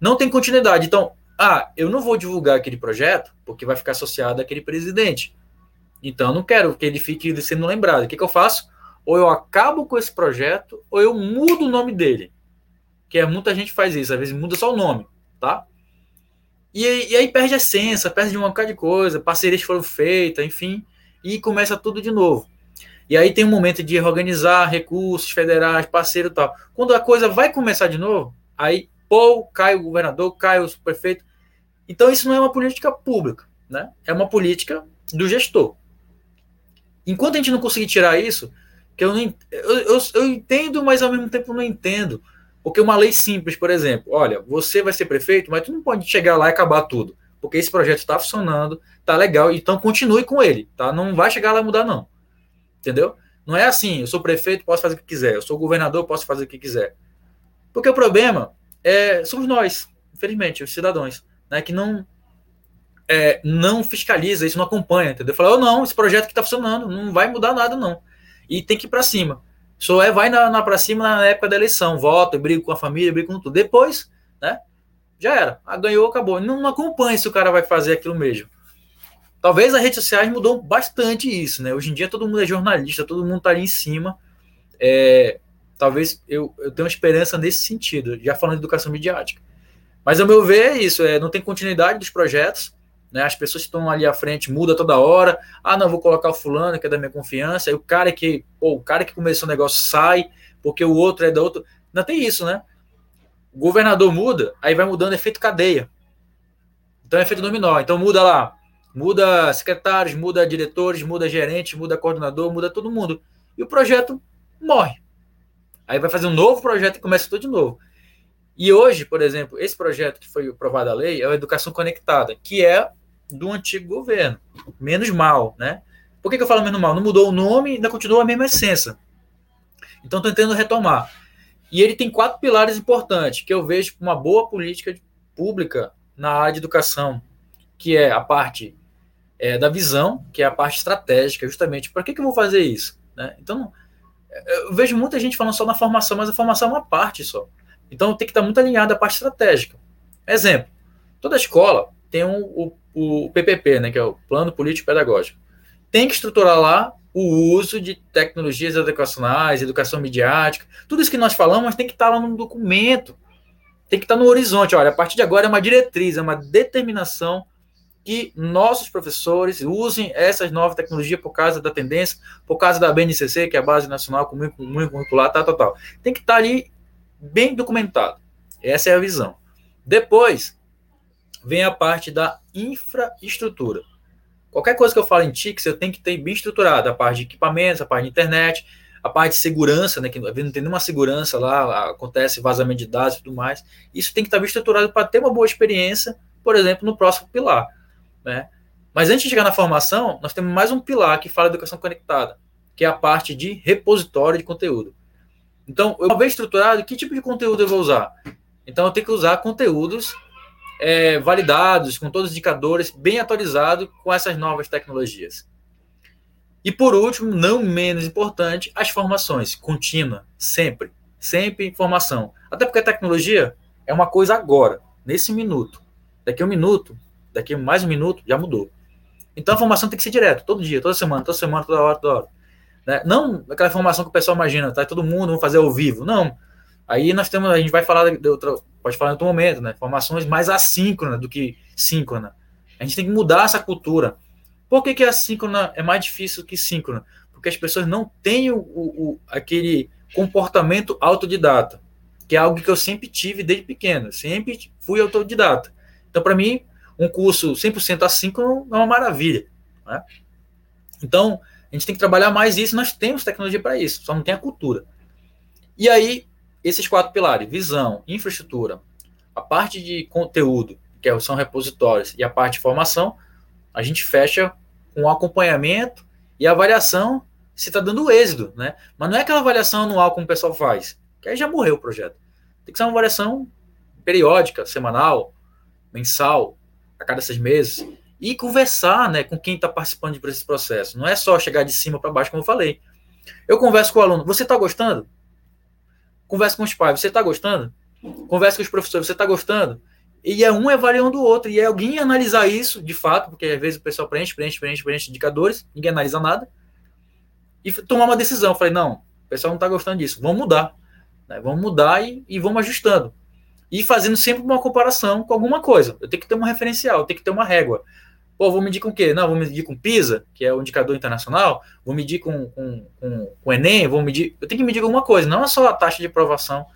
Não tem continuidade. Então, ah, eu não vou divulgar aquele projeto porque vai ficar associado àquele presidente. Então, eu não quero que ele fique sendo lembrado. O que, que eu faço? ou eu acabo com esse projeto, ou eu mudo o nome dele. Que é, muita gente faz isso, às vezes muda só o nome, tá? E, e aí perde a essência, perde uma bocado de coisa, parcerias foram feitas, enfim, e começa tudo de novo. E aí tem um momento de organizar recursos federais, parceiro e tal. Quando a coisa vai começar de novo, aí, pô, cai o governador, cai o prefeito. Então isso não é uma política pública, né? É uma política do gestor. Enquanto a gente não conseguir tirar isso, que eu não eu, eu, eu, entendo, mas ao mesmo tempo não entendo. Porque uma lei simples, por exemplo, olha, você vai ser prefeito, mas tu não pode chegar lá e acabar tudo. Porque esse projeto está funcionando, tá legal, então continue com ele, tá? Não vai chegar lá e mudar, não. Entendeu? Não é assim, eu sou prefeito, posso fazer o que quiser, eu sou governador, posso fazer o que quiser. Porque o problema é, somos nós, infelizmente, os cidadãos, né, que não é, não fiscaliza isso, não acompanha, entendeu? Fala, oh, não, esse projeto que está funcionando, não vai mudar nada, não e tem que ir para cima. Só é vai na, na para cima na época da eleição, vota, briga com a família, briga com tudo. Depois, né? Já era. Ah, ganhou, acabou. Não, não acompanha se o cara vai fazer aquilo mesmo. Talvez as redes sociais mudou bastante isso, né? Hoje em dia todo mundo é jornalista, todo mundo tá ali em cima. É, talvez eu, eu tenha uma esperança nesse sentido, já falando de educação midiática. Mas, ao meu ver, é isso. É, não tem continuidade dos projetos né? As pessoas que estão ali à frente muda toda hora. Ah, não, vou colocar o fulano que é da minha confiança. Aí o cara que, pô, o cara que começou o negócio sai, porque o outro é da outra. Não tem isso, né? O governador muda, aí vai mudando efeito cadeia. Então é efeito dominó. Então muda lá, muda secretários, muda diretores, muda gerentes, muda coordenador, muda todo mundo. E o projeto morre. Aí vai fazer um novo projeto e começa tudo de novo. E hoje, por exemplo, esse projeto que foi aprovado a lei é a Educação Conectada, que é do antigo governo. Menos mal, né? Por que, que eu falo menos mal? Não mudou o nome, ainda continua a mesma essência. Então, estou tentando retomar. E ele tem quatro pilares importantes que eu vejo uma boa política pública na área de educação, que é a parte é, da visão, que é a parte estratégica, justamente. Para que, que eu vou fazer isso? Né? Então, eu vejo muita gente falando só na formação, mas a formação é uma parte só. Então, tem que estar muito alinhado à parte estratégica. Exemplo, toda escola tem um, o o PPP, né, que é o Plano Político Pedagógico. Tem que estruturar lá o uso de tecnologias educacionais, educação midiática, tudo isso que nós falamos tem que estar lá no documento, tem que estar no horizonte. Olha, a partir de agora é uma diretriz, é uma determinação que nossos professores usem essas novas tecnologias por causa da tendência, por causa da BNCC, que é a Base Nacional Comum Curricular, tal, tal, tal. Tem que estar ali bem documentado. Essa é a visão. Depois, vem a parte da infraestrutura. Qualquer coisa que eu falo em TICs, eu tenho que ter bem estruturado a parte de equipamentos, a parte de internet, a parte de segurança, né, que não tem nenhuma segurança lá, acontece vazamento de dados e tudo mais. Isso tem que estar bem estruturado para ter uma boa experiência, por exemplo, no próximo pilar. Né? Mas antes de chegar na formação, nós temos mais um pilar que fala de educação conectada, que é a parte de repositório de conteúdo. Então, uma vez estruturado, que tipo de conteúdo eu vou usar? Então, eu tenho que usar conteúdos é, validados, com todos os indicadores, bem atualizados com essas novas tecnologias. E por último, não menos importante, as formações, contínua, sempre, sempre informação. Até porque a tecnologia é uma coisa agora, nesse minuto. Daqui a um minuto, daqui a mais um minuto, já mudou. Então a formação tem que ser direto, todo dia, toda semana, toda semana, toda hora, toda hora. Né? Não aquela formação que o pessoal imagina, tá todo mundo, vamos fazer ao vivo. Não. Aí nós temos, a gente vai falar de outra, pode falar em outro momento, né? Formações mais assíncronas do que síncrona. A gente tem que mudar essa cultura. Por que, que a é mais difícil que síncrona? Porque as pessoas não têm o, o, aquele comportamento autodidata, que é algo que eu sempre tive desde pequeno. Sempre fui autodidata. Então, para mim, um curso 100% assíncrono é uma maravilha. Né? Então, a gente tem que trabalhar mais isso, nós temos tecnologia para isso, só não tem a cultura. E aí, esses quatro pilares, visão, infraestrutura, a parte de conteúdo, que é são repositórios, e a parte de formação, a gente fecha com acompanhamento e avaliação se está dando êxito, né? Mas não é aquela avaliação anual como o pessoal faz, que aí já morreu o projeto. Tem que ser uma avaliação periódica, semanal, mensal, a cada seis meses, e conversar né, com quem está participando desse processo. Não é só chegar de cima para baixo, como eu falei. Eu converso com o aluno, você está gostando? Converso com os pais, você está gostando? Converso com os professores, você está gostando? E é um avaliando o outro, e é alguém analisar isso, de fato, porque às vezes o pessoal preenche, preenche, preenche, preenche indicadores, ninguém analisa nada, e tomar uma decisão. Eu falei, não, o pessoal não está gostando disso, vamos mudar. Né? Vamos mudar e, e vamos ajustando e fazendo sempre uma comparação com alguma coisa. Eu tenho que ter um referencial, eu tenho que ter uma régua. Pô, vou medir com o quê? Não, vou medir com PISA, que é o indicador internacional, vou medir com, com, com, com Enem, vou medir. Eu tenho que medir alguma coisa, não é só a taxa de aprovação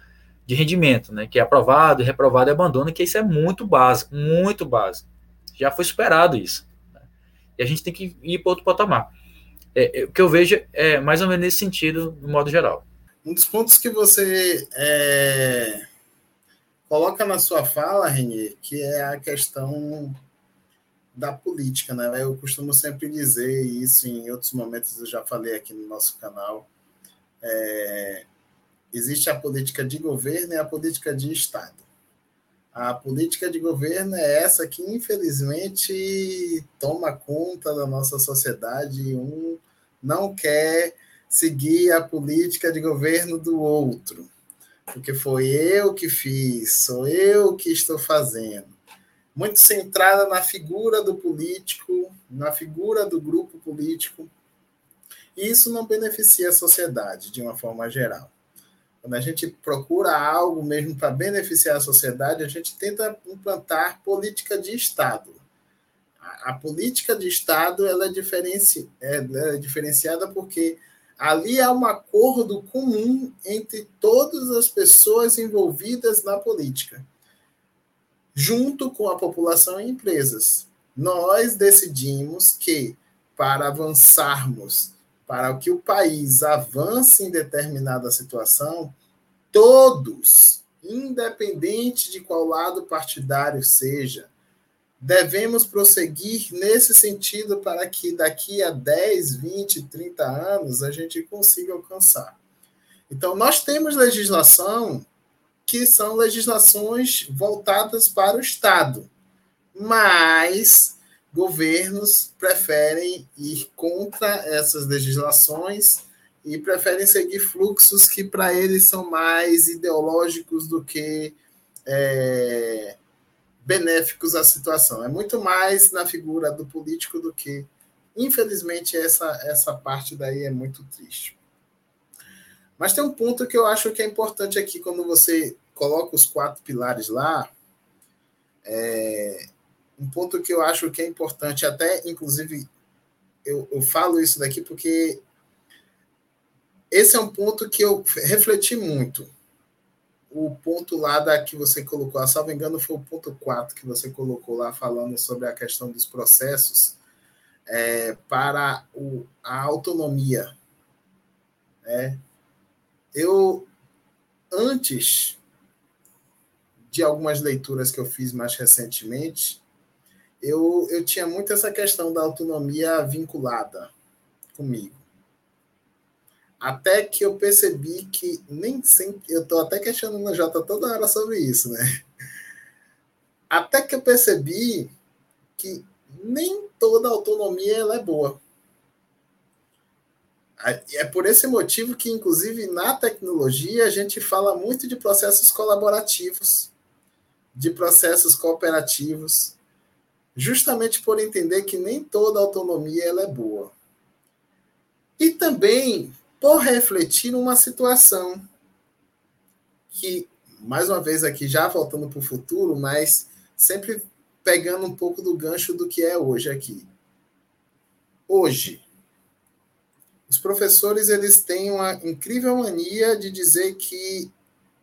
de rendimento, né? Que é aprovado, reprovado e abandono, que isso é muito básico, muito básico. Já foi superado isso. Né? E a gente tem que ir para outro patamar. É, é, o que eu vejo é mais ou menos nesse sentido, no modo geral. Um dos pontos que você é, coloca na sua fala, Renier, que é a questão da política, né? Eu costumo sempre dizer isso em outros momentos, eu já falei aqui no nosso canal. É, existe a política de governo e a política de Estado. A política de governo é essa que, infelizmente, toma conta da nossa sociedade. Um não quer seguir a política de governo do outro porque foi eu que fiz, sou eu que estou fazendo. Muito centrada na figura do político, na figura do grupo político. E isso não beneficia a sociedade de uma forma geral. Quando a gente procura algo mesmo para beneficiar a sociedade, a gente tenta implantar política de Estado. A, a política de Estado ela é, diferenci, é, é diferenciada porque Ali há um acordo comum entre todas as pessoas envolvidas na política, junto com a população e empresas. Nós decidimos que, para avançarmos, para que o país avance em determinada situação, todos, independente de qual lado partidário seja, devemos prosseguir nesse sentido para que daqui a 10, 20, 30 anos a gente consiga alcançar. Então, nós temos legislação que são legislações voltadas para o Estado, mas governos preferem ir contra essas legislações e preferem seguir fluxos que para eles são mais ideológicos do que é, benéficos à situação. É muito mais na figura do político do que. Infelizmente, essa, essa parte daí é muito triste. Mas tem um ponto que eu acho que é importante aqui, quando você coloca os quatro pilares lá. É, um ponto que eu acho que é importante, até inclusive eu, eu falo isso daqui porque esse é um ponto que eu refleti muito o ponto lá da que você colocou, me engano, foi o ponto 4 que você colocou lá, falando sobre a questão dos processos é, para o, a autonomia. É, eu, antes de algumas leituras que eu fiz mais recentemente, eu, eu tinha muito essa questão da autonomia vinculada comigo. Até que eu percebi que nem sempre. Eu estou até questionando a Jota toda hora sobre isso, né? Até que eu percebi que nem toda autonomia ela é boa. É por esse motivo que, inclusive, na tecnologia, a gente fala muito de processos colaborativos, de processos cooperativos, justamente por entender que nem toda autonomia ela é boa. E também por refletir numa situação que, mais uma vez aqui, já voltando para o futuro, mas sempre pegando um pouco do gancho do que é hoje aqui. Hoje, os professores eles têm uma incrível mania de dizer que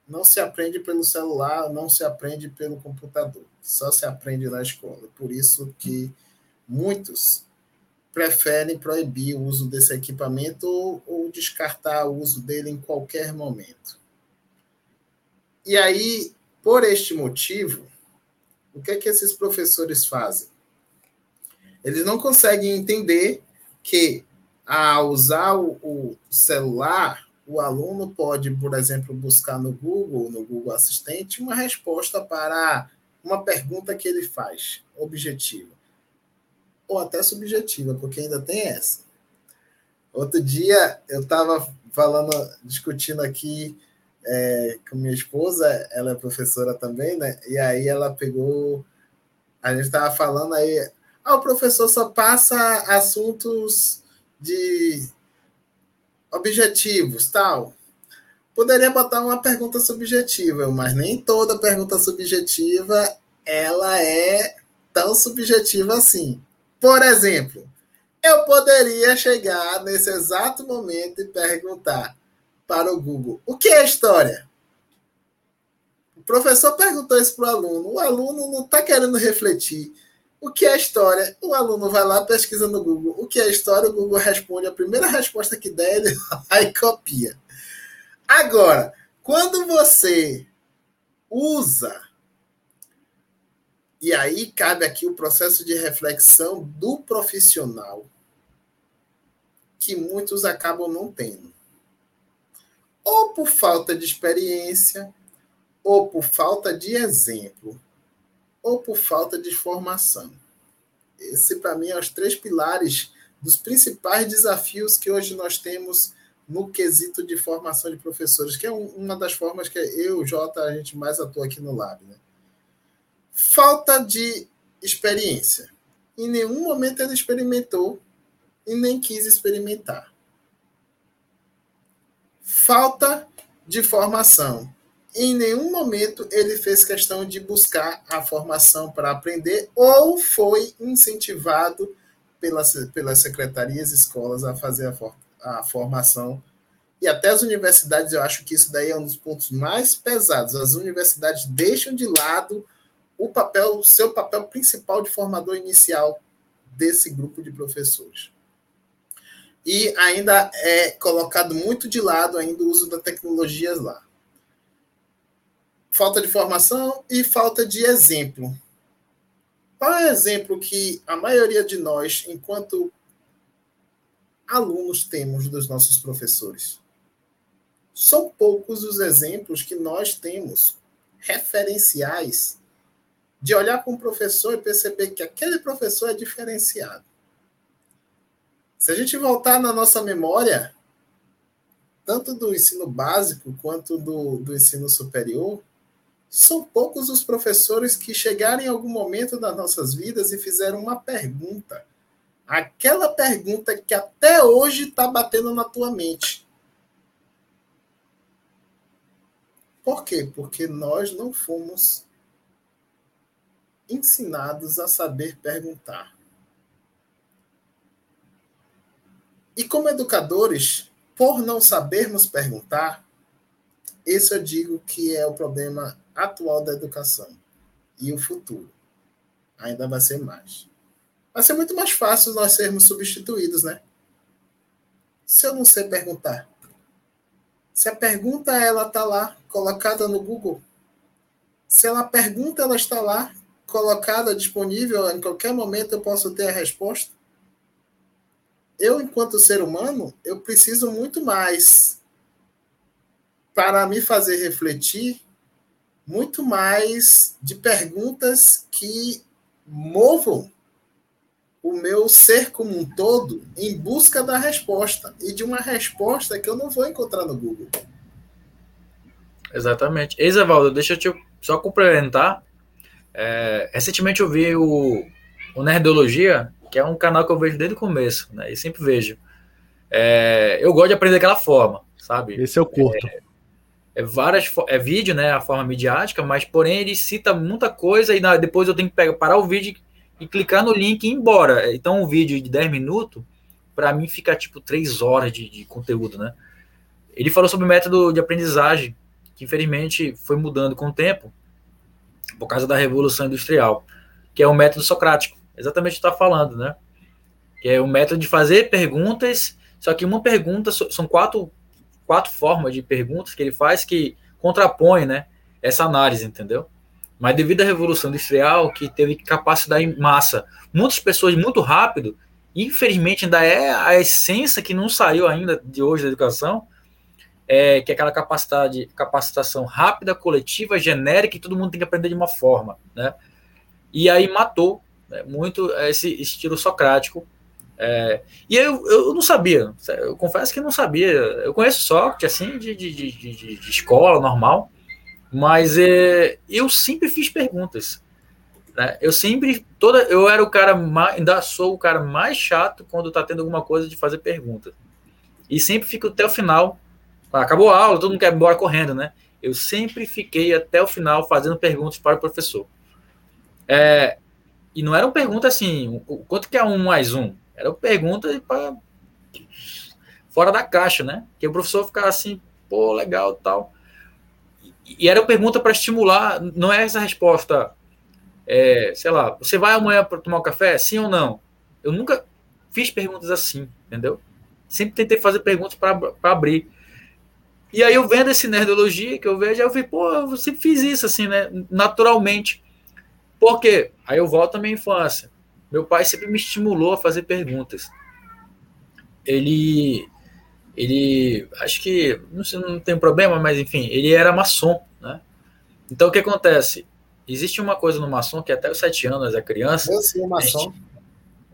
não se aprende pelo celular, não se aprende pelo computador, só se aprende na escola. Por isso que muitos preferem proibir o uso desse equipamento ou, ou descartar o uso dele em qualquer momento. E aí, por este motivo, o que é que esses professores fazem? Eles não conseguem entender que ao usar o, o celular, o aluno pode, por exemplo, buscar no Google, no Google Assistente, uma resposta para uma pergunta que ele faz, objetiva. Ou até subjetiva, porque ainda tem essa. Outro dia eu estava falando, discutindo aqui é, com minha esposa, ela é professora também, né? E aí ela pegou, a gente estava falando aí, ah, o professor só passa assuntos de objetivos, tal. Poderia botar uma pergunta subjetiva, mas nem toda pergunta subjetiva ela é tão subjetiva assim. Por exemplo, eu poderia chegar nesse exato momento e perguntar para o Google: o que é história? O professor perguntou isso para o aluno. O aluno não está querendo refletir. O que é história? O aluno vai lá, pesquisa no Google. O que é história? O Google responde. A primeira resposta que der, ele copia. Agora, quando você usa, e aí cabe aqui o processo de reflexão do profissional, que muitos acabam não tendo. Ou por falta de experiência, ou por falta de exemplo, ou por falta de formação. Esse, para mim, é os três pilares dos principais desafios que hoje nós temos no quesito de formação de professores, que é uma das formas que eu, Jota, a gente mais atua aqui no Lab. Né? Falta de experiência. Em nenhum momento ele experimentou e nem quis experimentar. Falta de formação em nenhum momento ele fez questão de buscar a formação para aprender ou foi incentivado pelas, pelas secretarias escolas a fazer a, a formação. E até as universidades, eu acho que isso daí é um dos pontos mais pesados. As universidades deixam de lado o papel, o seu papel principal de formador inicial desse grupo de professores. E ainda é colocado muito de lado ainda o uso da tecnologia lá falta de formação e falta de exemplo. Qual é o exemplo que a maioria de nós, enquanto alunos, temos dos nossos professores? São poucos os exemplos que nós temos referenciais de olhar para um professor e perceber que aquele professor é diferenciado. Se a gente voltar na nossa memória, tanto do ensino básico quanto do, do ensino superior, são poucos os professores que chegaram em algum momento das nossas vidas e fizeram uma pergunta. Aquela pergunta que até hoje está batendo na tua mente. Por quê? Porque nós não fomos ensinados a saber perguntar. E como educadores, por não sabermos perguntar, esse eu digo que é o problema atual da educação e o futuro. Ainda vai ser mais. Vai ser muito mais fácil nós sermos substituídos, né? Se eu não sei perguntar. Se a pergunta ela está lá colocada no Google, se ela pergunta ela está lá colocada disponível em qualquer momento eu posso ter a resposta. Eu enquanto ser humano eu preciso muito mais para me fazer refletir muito mais de perguntas que movam o meu ser como um todo em busca da resposta e de uma resposta que eu não vou encontrar no Google. Exatamente. Exivaldo, deixa eu te só complementar. É, recentemente eu vi o, o Nerdologia, que é um canal que eu vejo desde o começo, né? E sempre vejo. É, eu gosto de aprender daquela forma, sabe? Esse é o curto. É, é, várias é vídeo, né? A forma midiática, mas porém ele cita muita coisa e na, depois eu tenho que pegar, parar o vídeo e clicar no link e ir embora. Então, um vídeo de 10 minutos, para mim, fica tipo 3 horas de, de, conteúdo, né? Ele falou sobre o método de aprendizagem, que infelizmente foi mudando com o tempo, por causa da Revolução Industrial, que é o método socrático, exatamente o que está falando, né? Que é o método de fazer perguntas, só que uma pergunta, são quatro, quatro formas de perguntas que ele faz que contrapõe, né? Essa análise, entendeu? Mas devido à Revolução Industrial, que teve capacidade em massa, muitas pessoas muito rápido, infelizmente ainda é a essência que não saiu ainda de hoje da educação, é, que é aquela capacidade, capacitação rápida, coletiva, genérica, e todo mundo tem que aprender de uma forma, né? E aí matou né, muito esse estilo socrático. É, e eu, eu não sabia, eu confesso que não sabia. Eu conheço Sócrates, assim, de, de, de, de, de escola normal, mas é, eu sempre fiz perguntas. Né? Eu sempre, toda, eu era o cara mais, ainda sou o cara mais chato quando tá tendo alguma coisa de fazer pergunta. E sempre fico até o final. Acabou a aula, todo mundo quer ir embora correndo, né? Eu sempre fiquei até o final fazendo perguntas para o professor. É, e não eram perguntas assim, quanto que é um mais um? Era pergunta para fora da caixa, né? Que o professor ficava assim, pô, legal, tal e era uma pergunta para estimular, não é essa resposta, é, sei lá, você vai amanhã para tomar um café? Sim ou não? Eu nunca fiz perguntas assim, entendeu? Sempre tentei fazer perguntas para abrir. E aí eu vendo esse nerdologia que eu vejo, eu vi, pô, eu sempre fiz isso assim, né? Naturalmente. Por quê? Aí eu volto à minha infância. Meu pai sempre me estimulou a fazer perguntas. Ele ele acho que não, sei, não tem problema, mas enfim, ele era maçom, né? Então o que acontece? Existe uma coisa no maçom que até os sete anos é criança. Eu sou maçom. Gente,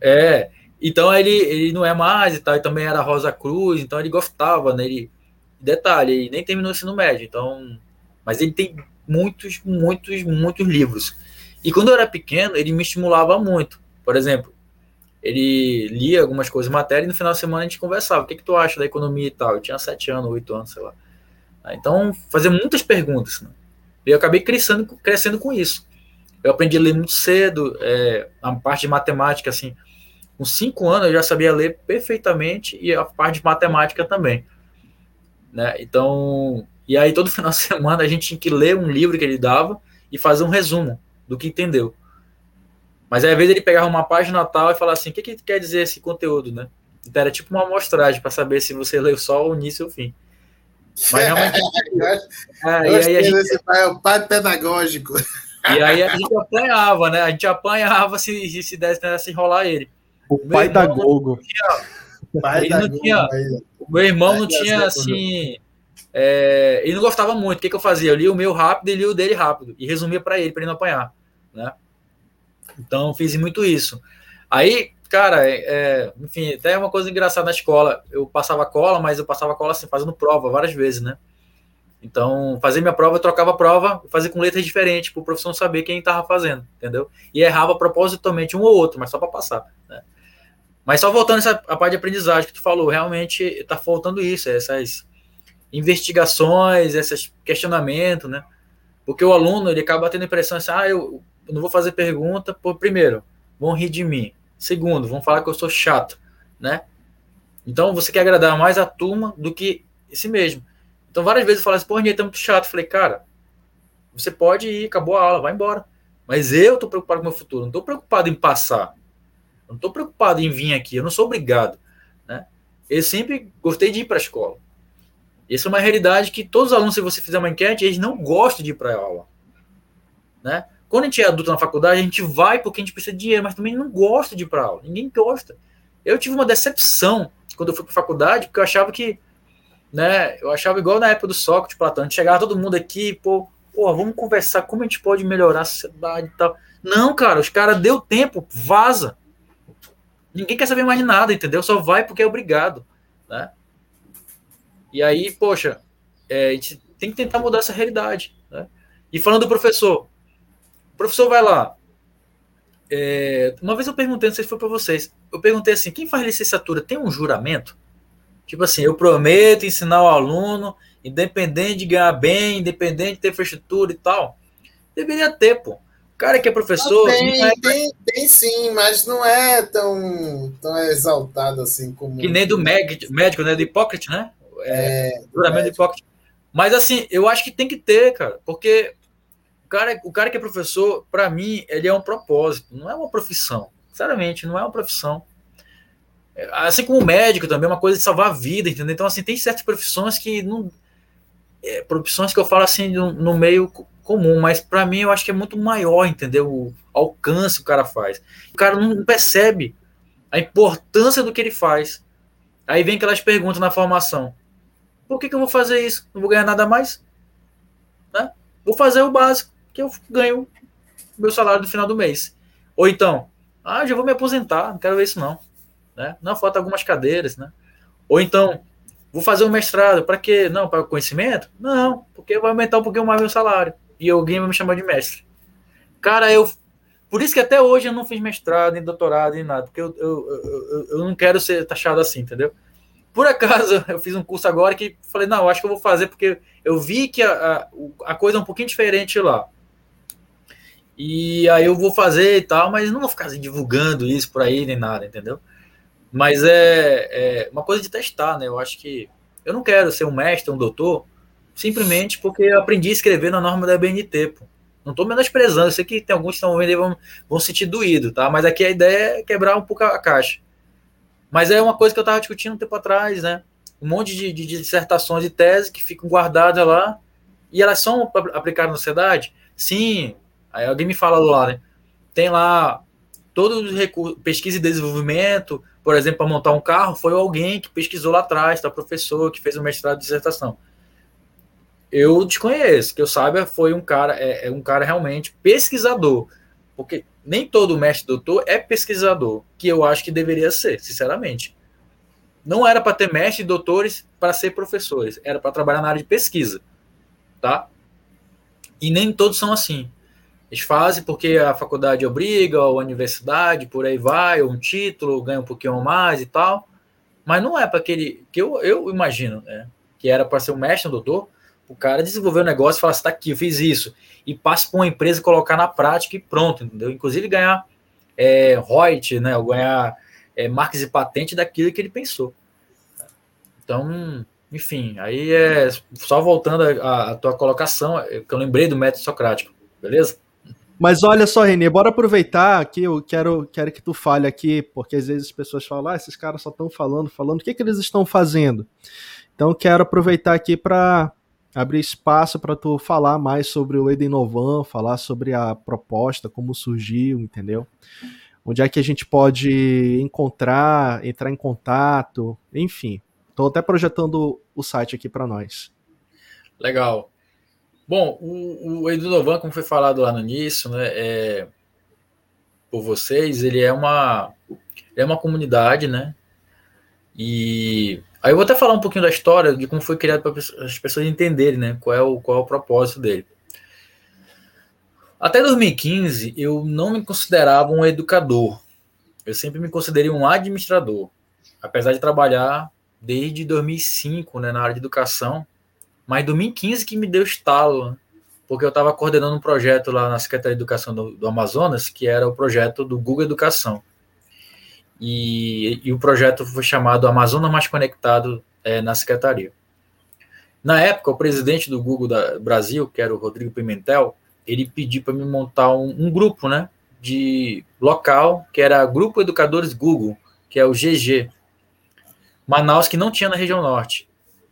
é, então ele, ele não é mais e tal, e também era Rosa Cruz, então ele gostava, né? Ele, detalhe, ele nem terminou o ensino médio, então, mas ele tem muitos, muitos, muitos livros. E quando eu era pequeno, ele me estimulava muito. Por exemplo, ele lia algumas coisas, matéria, e no final de semana a gente conversava. O que, que tu acha da economia e tal? Eu tinha sete anos, oito anos, sei lá. Então, fazia muitas perguntas. Né? E eu acabei crescendo, crescendo com isso. Eu aprendi a ler muito cedo, é, a parte de matemática, assim. Com cinco anos eu já sabia ler perfeitamente e a parte de matemática também. Né? Então, e aí todo final de semana a gente tinha que ler um livro que ele dava e fazer um resumo do que entendeu. Mas aí, às vezes ele pegava uma página tal e falava assim: o que, que quer dizer esse conteúdo, né? Então era tipo uma amostragem para saber se você leu só o início ou o fim. Mas realmente. é, e aí a gente... Esse pai é o pai pedagógico. E aí a gente apanhava, né? A gente apanhava se, se desse né, se enrolar ele. O meu pai da Gogo. Pai ele da não tinha. O meu irmão não tinha assim. É, ele não gostava muito. O que, que eu fazia? Eu li o meu rápido e li o dele rápido. E resumia para ele, para ele não apanhar. Né? Então, fiz muito isso. Aí, cara, é, é, enfim, até uma coisa engraçada na escola. Eu passava cola, mas eu passava cola assim, fazendo prova várias vezes, né? Então, fazer minha prova, eu trocava a prova, fazia com letras diferentes, para o professor saber quem estava fazendo, entendeu? E errava propositalmente um ou outro, mas só para passar, né? Mas só voltando essa a parte de aprendizagem que tu falou, realmente está faltando isso, essas investigações, esses questionamentos, né? Porque o aluno, ele acaba tendo a impressão assim, ah, eu não vou fazer pergunta, por primeiro, vão rir de mim. Segundo, vão falar que eu sou chato, né? Então você quer agradar mais a turma do que esse mesmo. Então várias vezes eu falo assim, pô, Renier, tá muito chato. Eu falei, cara, você pode ir, acabou a aula, vai embora. Mas eu tô preocupado com o meu futuro, não tô preocupado em passar. Não tô preocupado em vir aqui, eu não sou obrigado, né? Eu sempre gostei de ir para a escola. Isso é uma realidade que todos os alunos, se você fizer uma enquete, eles não gostam de ir para a aula, né? Quando a gente é adulto na faculdade, a gente vai porque a gente precisa de dinheiro, mas também não gosta de ir para aula. Ninguém gosta. Eu tive uma decepção quando eu fui para faculdade, porque eu achava que, né, eu achava igual na época do Sócrates, Platão, a gente chegava todo mundo aqui, pô, Pô, vamos conversar como a gente pode melhorar a sociedade e tal. Não, cara, os caras deu tempo, vaza. Ninguém quer saber mais de nada, entendeu? Só vai porque é obrigado, né? E aí, poxa, é, a gente tem que tentar mudar essa realidade, né? E falando do professor, professor vai lá. É, uma vez eu perguntei, não sei se foi para vocês, eu perguntei assim: quem faz licenciatura tem um juramento? Tipo assim, eu prometo ensinar o aluno, independente de ganhar bem, independente de ter infraestrutura e tal. Deveria ter, pô. O cara que é professor. Ah, tem, é... tem, tem, sim, mas não é tão, tão exaltado assim como. Que nem do médico, médico né? Do Hipócrates, né? É, é juramento do Hipócrates. Mas assim, eu acho que tem que ter, cara, porque cara, o cara que é professor, para mim, ele é um propósito, não é uma profissão. Sinceramente, não é uma profissão. Assim como o médico também, é uma coisa de salvar a vida, entendeu? Então, assim, tem certas profissões que não. É, profissões que eu falo assim no, no meio comum, mas para mim eu acho que é muito maior, entendeu? O alcance que o cara faz. O cara não percebe a importância do que ele faz. Aí vem aquelas perguntas na formação: por que, que eu vou fazer isso? Não vou ganhar nada mais? Né? Vou fazer o básico, que eu ganho meu salário no final do mês. Ou então, ah, já vou me aposentar, não quero ver isso não. Né? Não, falta algumas cadeiras, né? Ou então, vou fazer um mestrado, para quê? Não, para conhecimento? Não, porque vai aumentar um pouquinho mais meu salário. E alguém vai me chamar de mestre. Cara, eu. Por isso que até hoje eu não fiz mestrado, nem doutorado, nem nada, porque eu, eu, eu, eu não quero ser taxado assim, entendeu? Por acaso, eu fiz um curso agora que falei, não, acho que eu vou fazer, porque eu vi que a, a, a coisa é um pouquinho diferente lá. E aí eu vou fazer e tal, mas não vou ficar assim, divulgando isso por aí nem nada, entendeu? Mas é, é, uma coisa de testar, né? Eu acho que eu não quero ser um mestre, um doutor, simplesmente porque eu aprendi a escrever na norma da BNT, pô. Não estou menosprezando, eu sei que tem alguns que estão vendo vão, vão sentir doído, tá? Mas aqui a ideia é quebrar um pouco a caixa. Mas é uma coisa que eu estava discutindo um tempo atrás, né? Um monte de, de, dissertações e teses que ficam guardadas lá e elas são aplicadas na sociedade? Sim. Aí alguém me fala lá, né? Tem lá todos os recursos, pesquisa e desenvolvimento, por exemplo, para montar um carro, foi alguém que pesquisou lá atrás, tá? Professor que fez o mestrado de dissertação. Eu desconheço, que eu saiba, foi um cara, é, é um cara realmente pesquisador, porque nem todo mestre doutor é pesquisador, que eu acho que deveria ser, sinceramente. Não era para ter mestre e doutores para ser professores, era para trabalhar na área de pesquisa, tá? E nem todos são assim. Eles fazem porque a faculdade obriga, ou a universidade, por aí vai, ou um título, ganha um pouquinho mais e tal. Mas não é para aquele. que eu, eu imagino, né? Que era para ser um mestre, um doutor, o cara desenvolver um negócio e falar assim, tá aqui, eu fiz isso. E passe para uma empresa colocar na prática e pronto, entendeu? Inclusive ganhar é, né? Ou ganhar é, marcas e patente daquilo que ele pensou. Então, enfim, aí é só voltando à tua colocação, é, que eu lembrei do método socrático, beleza? Mas olha só, Renê, bora aproveitar que eu quero, quero que tu fale aqui, porque às vezes as pessoas falam, ah, esses caras só estão falando, falando, o que, que eles estão fazendo? Então quero aproveitar aqui para abrir espaço para tu falar mais sobre o Eden Novan, falar sobre a proposta, como surgiu, entendeu? Onde é que a gente pode encontrar, entrar em contato, enfim. Estou até projetando o site aqui para nós. Legal. Bom, o, o Edunovan, como foi falado lá no início, né, é, por vocês, ele é uma, é uma comunidade, né? E aí eu vou até falar um pouquinho da história de como foi criado para as pessoas entenderem, né? Qual é o, qual é o propósito dele. Até 2015, eu não me considerava um educador. Eu sempre me considerei um administrador. Apesar de trabalhar desde 2005 né, na área de educação, mas 2015 que me deu estalo, porque eu estava coordenando um projeto lá na Secretaria de Educação do, do, Amazonas, que era o projeto do Google Educação. E, e o projeto foi chamado Amazonas Mais Conectado é, na Secretaria. Na época, o presidente do Google da Brasil, que era o Rodrigo Pimentel, ele pediu para me montar um, um, grupo, né, de local, que era Grupo Educadores Google, que é o GG, Manaus, que não tinha na região norte.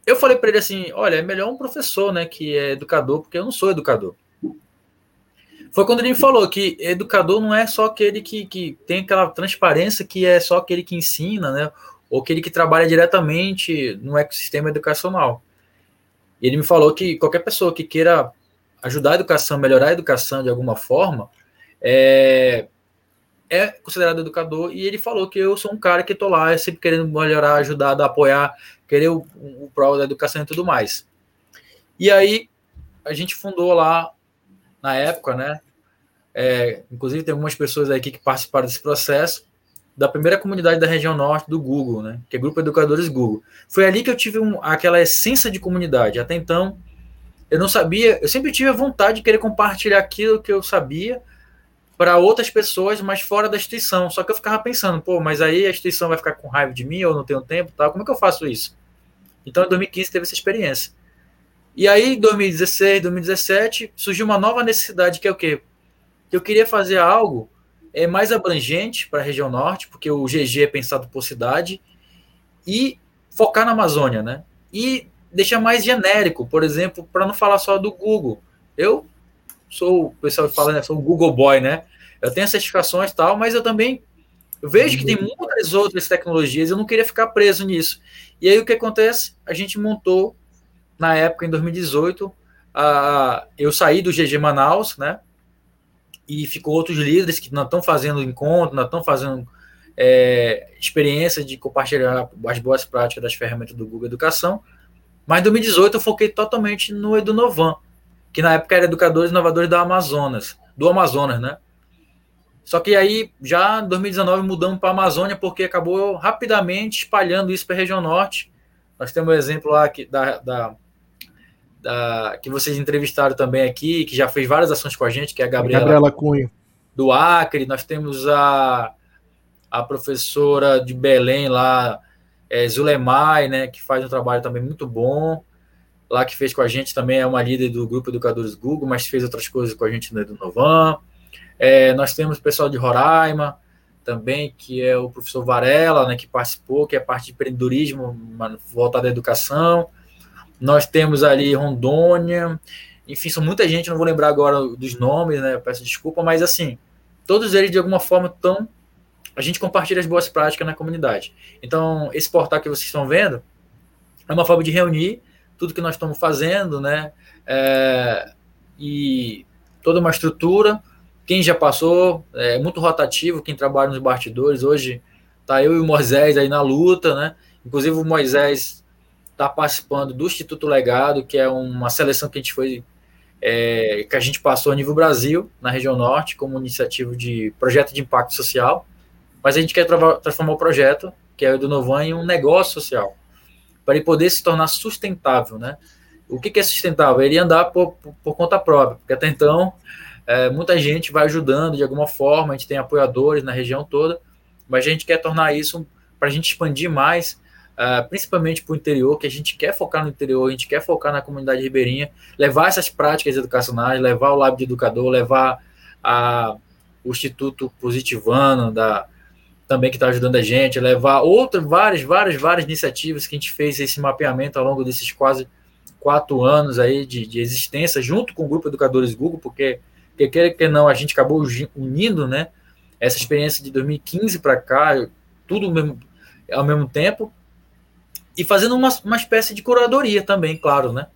Eu falei para ele assim: olha, é melhor um professor, né, que é educador, porque eu não sou educador. Foi quando ele me falou que educador não é só aquele que, que tem aquela transparência que é só aquele que ensina, né, ou aquele que trabalha diretamente no ecossistema educacional. E ele me falou que qualquer pessoa que queira ajudar a educação, melhorar a educação de alguma forma, é, é considerado educador. E ele falou que eu sou um cara que estou lá, sempre querendo melhorar, ajudar, apoiar, querer o, prol da educação e tudo mais. E aí a gente fundou lá na época, né? É, inclusive tem algumas pessoas aqui que participaram desse processo da primeira comunidade da região norte do Google, né? Que é Grupo Educadores Google. Foi ali que eu tive um, aquela essência de comunidade. Até então eu não sabia, eu sempre tive a vontade de querer compartilhar aquilo que eu sabia para outras pessoas, mas fora da instituição. Só que eu ficava pensando, pô, mas aí a instituição vai ficar com raiva de mim ou não tenho tempo, tal. Como é que eu faço isso? Então, em 2015 teve essa experiência. E aí, em 2016, 2017, surgiu uma nova necessidade que é o quê? Que eu queria fazer algo é mais abrangente para a região norte, porque o GG é pensado por cidade e focar na Amazônia, né? E deixar mais genérico, por exemplo, para não falar só do Google. Eu sou, o pessoal fala, né, sou o Google Boy, né? Eu tenho certificações e tal, mas eu também vejo que tem muitas outras tecnologias, eu não queria ficar preso nisso. E aí o que acontece? A gente montou, na época, em 2018, a, eu saí do GG Manaus, né? E ficou outros líderes que não estão fazendo encontro, não estão fazendo é, experiência de compartilhar as boas práticas das ferramentas do Google Educação. Mas em 2018 eu foquei totalmente no Edunovan, que na época era Educadores Inovadores da Amazonas, do Amazonas, né? Só que aí, já em 2019, mudamos para a Amazônia, porque acabou rapidamente espalhando isso para a região norte. Nós temos um exemplo lá que, da, da, da, que vocês entrevistaram também aqui, que já fez várias ações com a gente, que é a Gabriela, Gabriela Cunha. Do Acre. Nós temos a, a professora de Belém lá, é, Zulemai, né, que faz um trabalho também muito bom, lá que fez com a gente também, é uma líder do grupo Educadores Google, mas fez outras coisas com a gente no Novan. É, nós temos o pessoal de Roraima também, que é o professor Varela, né, que participou, que é parte de empreendedorismo voltada à educação. Nós temos ali Rondônia, enfim, são muita gente, não vou lembrar agora dos nomes, né, peço desculpa, mas assim, todos eles de alguma forma estão a gente compartilha as boas práticas na comunidade. Então, esse portal que vocês estão vendo é uma forma de reunir tudo que nós estamos fazendo, né? É, e toda uma estrutura. Quem já passou, é muito rotativo, quem trabalha nos bastidores. Hoje tá eu e o Moisés aí na luta, né? Inclusive o Moisés está participando do Instituto Legado, que é uma seleção que a gente foi é, que a gente passou a nível Brasil, na região norte, como iniciativa de projeto de impacto social. Mas a gente quer transformar o projeto, que é o do Novan, em um negócio social, para ele poder se tornar sustentável, né? O que, que é sustentável? Ele andar por, por, por conta própria, porque até então é, muita gente vai ajudando de alguma forma, a gente tem apoiadores na região toda, mas a gente quer tornar isso para a gente expandir mais, uh, principalmente para o interior, que a gente quer focar no interior, a gente quer focar na comunidade ribeirinha, levar essas práticas educacionais, levar o Lab de Educador, levar a, o Instituto Positivano da, também que está ajudando a gente, levar outras, várias, várias, várias iniciativas que a gente fez esse mapeamento ao longo desses quase quatro anos aí de, de existência, junto com o Grupo Educadores Google, porque, que quer que não, a gente acabou unindo, né, essa experiência de 2015 para cá, tudo mesmo, ao mesmo tempo, e fazendo uma, uma espécie de curadoria também, claro, né,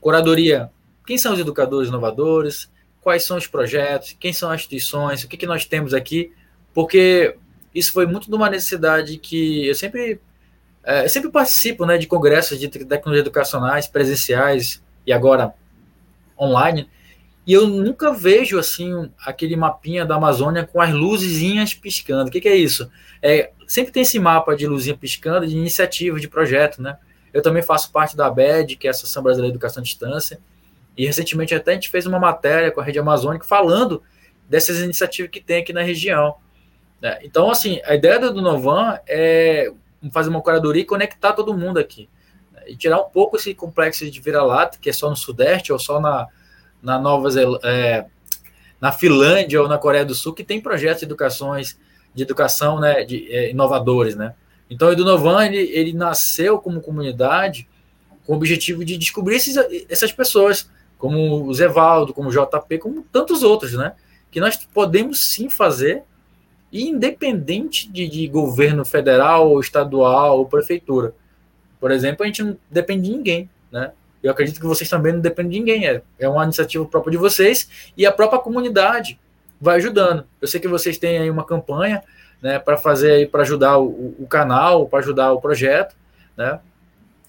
curadoria, quem são os educadores inovadores, quais são os projetos, quem são as instituições, o que, que nós temos aqui, porque isso foi muito de uma necessidade que eu sempre, é, eu sempre participo né, de congressos de tecnologias educacionais, presenciais e agora online, e eu nunca vejo assim aquele mapinha da Amazônia com as luzinhas piscando. O que, que é isso? É, sempre tem esse mapa de luzinha piscando de iniciativa, de projeto, né? Eu também faço parte da ABED, que é a Associação Brasileira de Educação à Distância, e recentemente até a gente fez uma matéria com a Rede Amazônica falando dessas iniciativas que tem aqui na região. Né? Então, assim, a ideia do Novan é fazer uma curadoria e conectar todo mundo aqui. Né? E tirar um pouco esse complexo de vira-lata, que é só no Sudeste ou só na, na Nova Zelândia, é, na Finlândia ou na Coreia do Sul, que tem projetos de educações, de educação né, de, é, inovadores. Né? Então, o Edunovan, ele, ele nasceu como comunidade com o objetivo de descobrir esses, essas pessoas, como o Zevaldo, como o JP, como tantos outros, né? Que nós podemos sim fazer independente de, de governo federal, ou estadual ou prefeitura. Por exemplo, a gente não depende de ninguém, né? Eu acredito que vocês também não dependem de ninguém, é, é uma iniciativa própria de vocês e a própria comunidade vai ajudando. Eu sei que vocês têm aí uma campanha né, para fazer aí para ajudar o, o canal, para ajudar o projeto, né?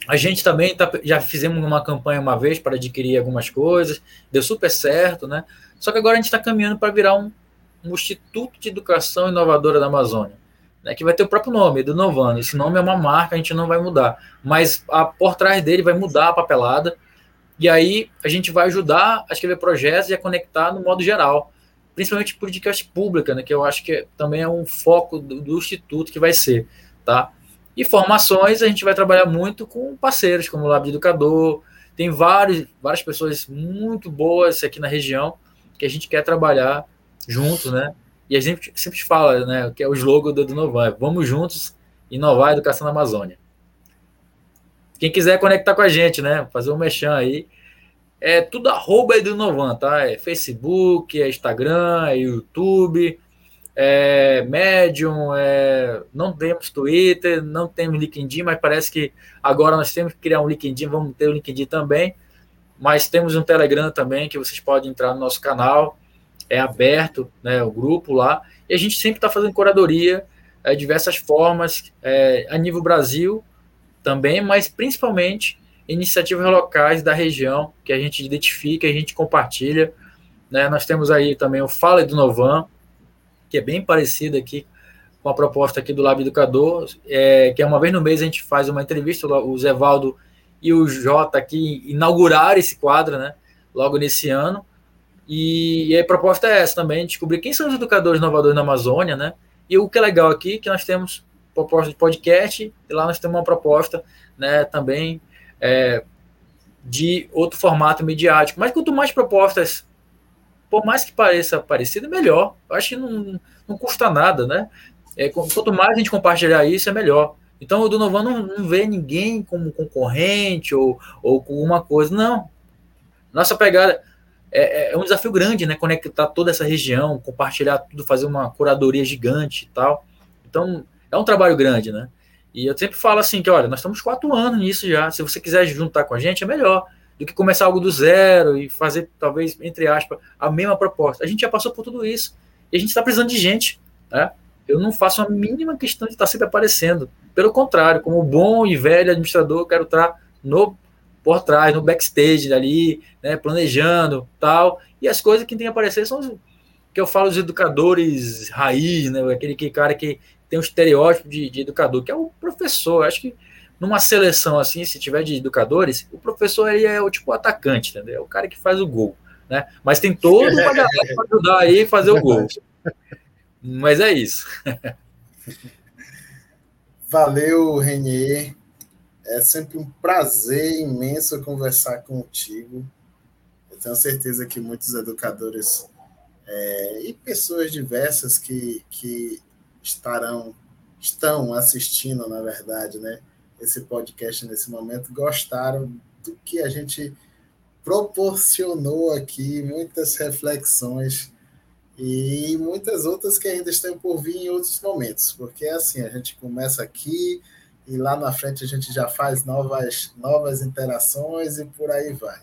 A gente também tá, já fizemos uma campanha uma vez para adquirir algumas coisas, deu super certo, né? Só que agora a gente está caminhando para virar um, um, Instituto de Educação Inovadora da Amazônia, né? que vai ter o próprio nome, do Novano. Esse nome é uma marca, a gente não vai mudar, mas a, por trás dele vai mudar a papelada, e aí a gente vai ajudar a escrever projetos e a conectar no modo geral principalmente podcast pública, né, que eu acho que também é um foco do, do, Instituto que vai ser, tá? E formações, a gente vai trabalhar muito com parceiros, como o Lab de Educador, tem vários, várias pessoas muito boas aqui na região que a gente quer trabalhar juntos, né? E a gente sempre fala, né, que é o slogan do Inovar, vamos juntos inovar a educação na Amazônia. Quem quiser conectar com a gente, né, fazer um mexão aí, é tudo arroba Edinovan, tá? É Facebook, é Instagram, é YouTube, é Medium, é... não temos Twitter, não temos LinkedIn, mas parece que agora nós temos que criar um LinkedIn, vamos ter o um LinkedIn também, mas temos um Telegram também que vocês podem entrar no nosso canal, é aberto, né, o grupo lá, e a gente sempre está fazendo curadoria, é, diversas formas, é, a nível Brasil também, mas principalmente iniciativas locais da região que a gente identifica, a gente compartilha. Né? Nós temos aí também o Fala do Novan, que é bem parecido aqui com a proposta aqui do Lab Educador, é, que é uma vez no mês a gente faz uma entrevista, o Zé Valdo e o Jota aqui inauguraram esse quadro, né? Logo nesse ano. E, e a proposta é essa também, descobrir quem são os educadores inovadores na Amazônia, né? E o que é legal aqui é que nós temos proposta de podcast, e lá nós temos uma proposta né, também é, de outro formato midiático. Mas quanto mais propostas, por mais que pareça parecido, melhor. Eu acho que não, não custa nada, né? É, quanto mais a gente compartilhar isso, é melhor. Então o Donovan não, não vê ninguém como concorrente ou, ou com uma coisa, não. Nossa pegada é, é, um desafio grande, né? Conectar toda essa região, compartilhar tudo, fazer uma curadoria gigante e tal. Então é um trabalho grande, né? E eu sempre falo assim que, olha, nós estamos quatro anos nisso já. Se você quiser juntar com a gente, é melhor do que começar algo do zero e fazer, talvez, entre aspas, a mesma proposta. A gente já passou por tudo isso. E a gente está precisando de gente. Né? Eu não faço a mínima questão de estar sempre aparecendo. Pelo contrário, como bom e velho administrador, eu quero estar no por trás, no backstage ali, né, planejando, tal. E as coisas que tem que aparecer são os, que eu falo os educadores raiz, né, aquele que, cara que tem um estereótipo de, de educador, que é o professor. Acho que numa seleção assim, se tiver de educadores, o professor aí é o tipo atacante, entendeu? É o cara que faz o gol, né? Mas tem todo uma galera para ajudar aí a fazer o gol. Mas é isso. Valeu, Renier. É sempre um prazer imenso conversar contigo. Eu tenho certeza que muitos educadores é, e pessoas diversas que, que estarão estão assistindo, na verdade, né, esse podcast nesse momento, gostaram do que a gente proporcionou aqui, muitas reflexões e muitas outras que ainda estão por vir em outros momentos, porque é assim, a gente começa aqui e lá na frente a gente já faz novas, novas interações e por aí vai.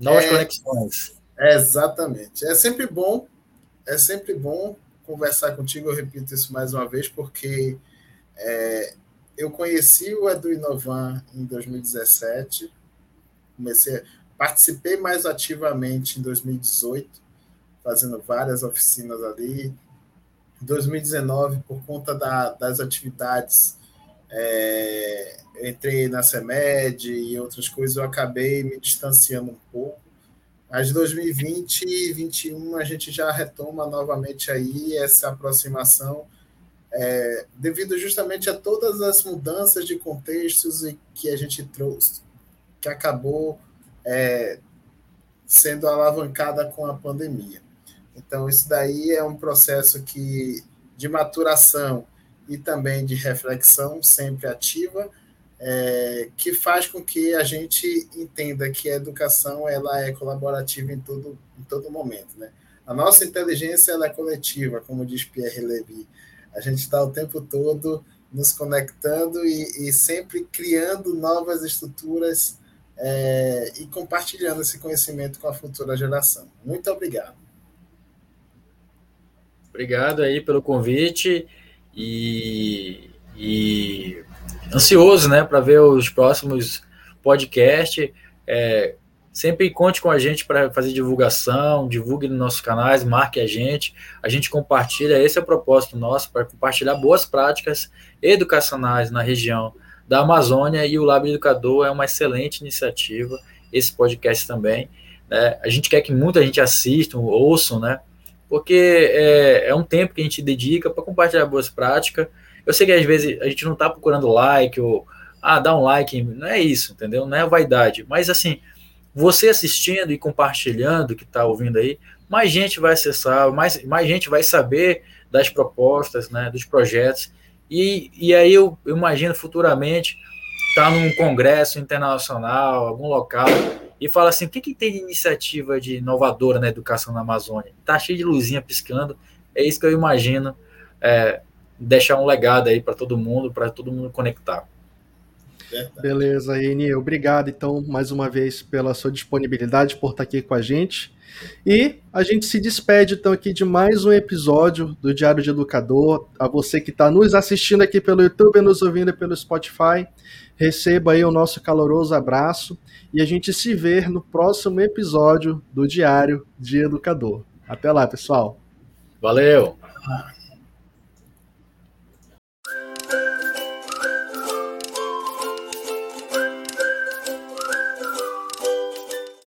Novas é, conexões. exatamente. É sempre bom, é sempre bom conversar contigo, eu repito isso mais uma vez, porque é, eu conheci o Edu Inovan em 2017, comecei, participei mais ativamente em 2018, fazendo várias oficinas ali. Em 2019, por conta da, das atividades, é, entrei na CEMED e outras coisas, eu acabei me distanciando um pouco. Mas 2020 e 2021 a gente já retoma novamente aí essa aproximação, é, devido justamente a todas as mudanças de contextos que a gente trouxe, que acabou é, sendo alavancada com a pandemia. Então, isso daí é um processo que de maturação e também de reflexão sempre ativa, é, que faz com que a gente entenda que a educação ela é colaborativa em todo, em todo momento. Né? A nossa inteligência ela é coletiva, como diz Pierre Levy. A gente está o tempo todo nos conectando e, e sempre criando novas estruturas é, e compartilhando esse conhecimento com a futura geração. Muito obrigado. Obrigado aí pelo convite e, e ansioso, né, para ver os próximos podcasts. É, sempre conte com a gente para fazer divulgação, divulgue nos nossos canais, marque a gente, a gente compartilha. Esse é o propósito nosso para compartilhar boas práticas educacionais na região da Amazônia e o Lab Educador é uma excelente iniciativa. Esse podcast também. Né? A gente quer que muita gente assista, ouçam, né? Porque é, é um tempo que a gente dedica para compartilhar boas práticas. Eu sei que às vezes a gente não está procurando like ou ah, dá um like, não é isso, entendeu? Não é vaidade, mas assim, você assistindo e compartilhando que está ouvindo aí, mais gente vai acessar, mais, mais gente vai saber das propostas, né, dos projetos. E, e aí eu, eu imagino futuramente estar tá num congresso internacional, algum local, e fala assim: o que, que tem de iniciativa de inovadora na educação na Amazônia? Tá cheio de luzinha piscando. É isso que eu imagino é, deixar um legado aí para todo mundo, para todo mundo conectar. Beleza, Eni, obrigado então mais uma vez pela sua disponibilidade por estar aqui com a gente. E a gente se despede então aqui de mais um episódio do Diário de Educador. A você que está nos assistindo aqui pelo YouTube, nos ouvindo pelo Spotify, receba aí o nosso caloroso abraço e a gente se vê no próximo episódio do Diário de Educador. Até lá, pessoal. Valeu!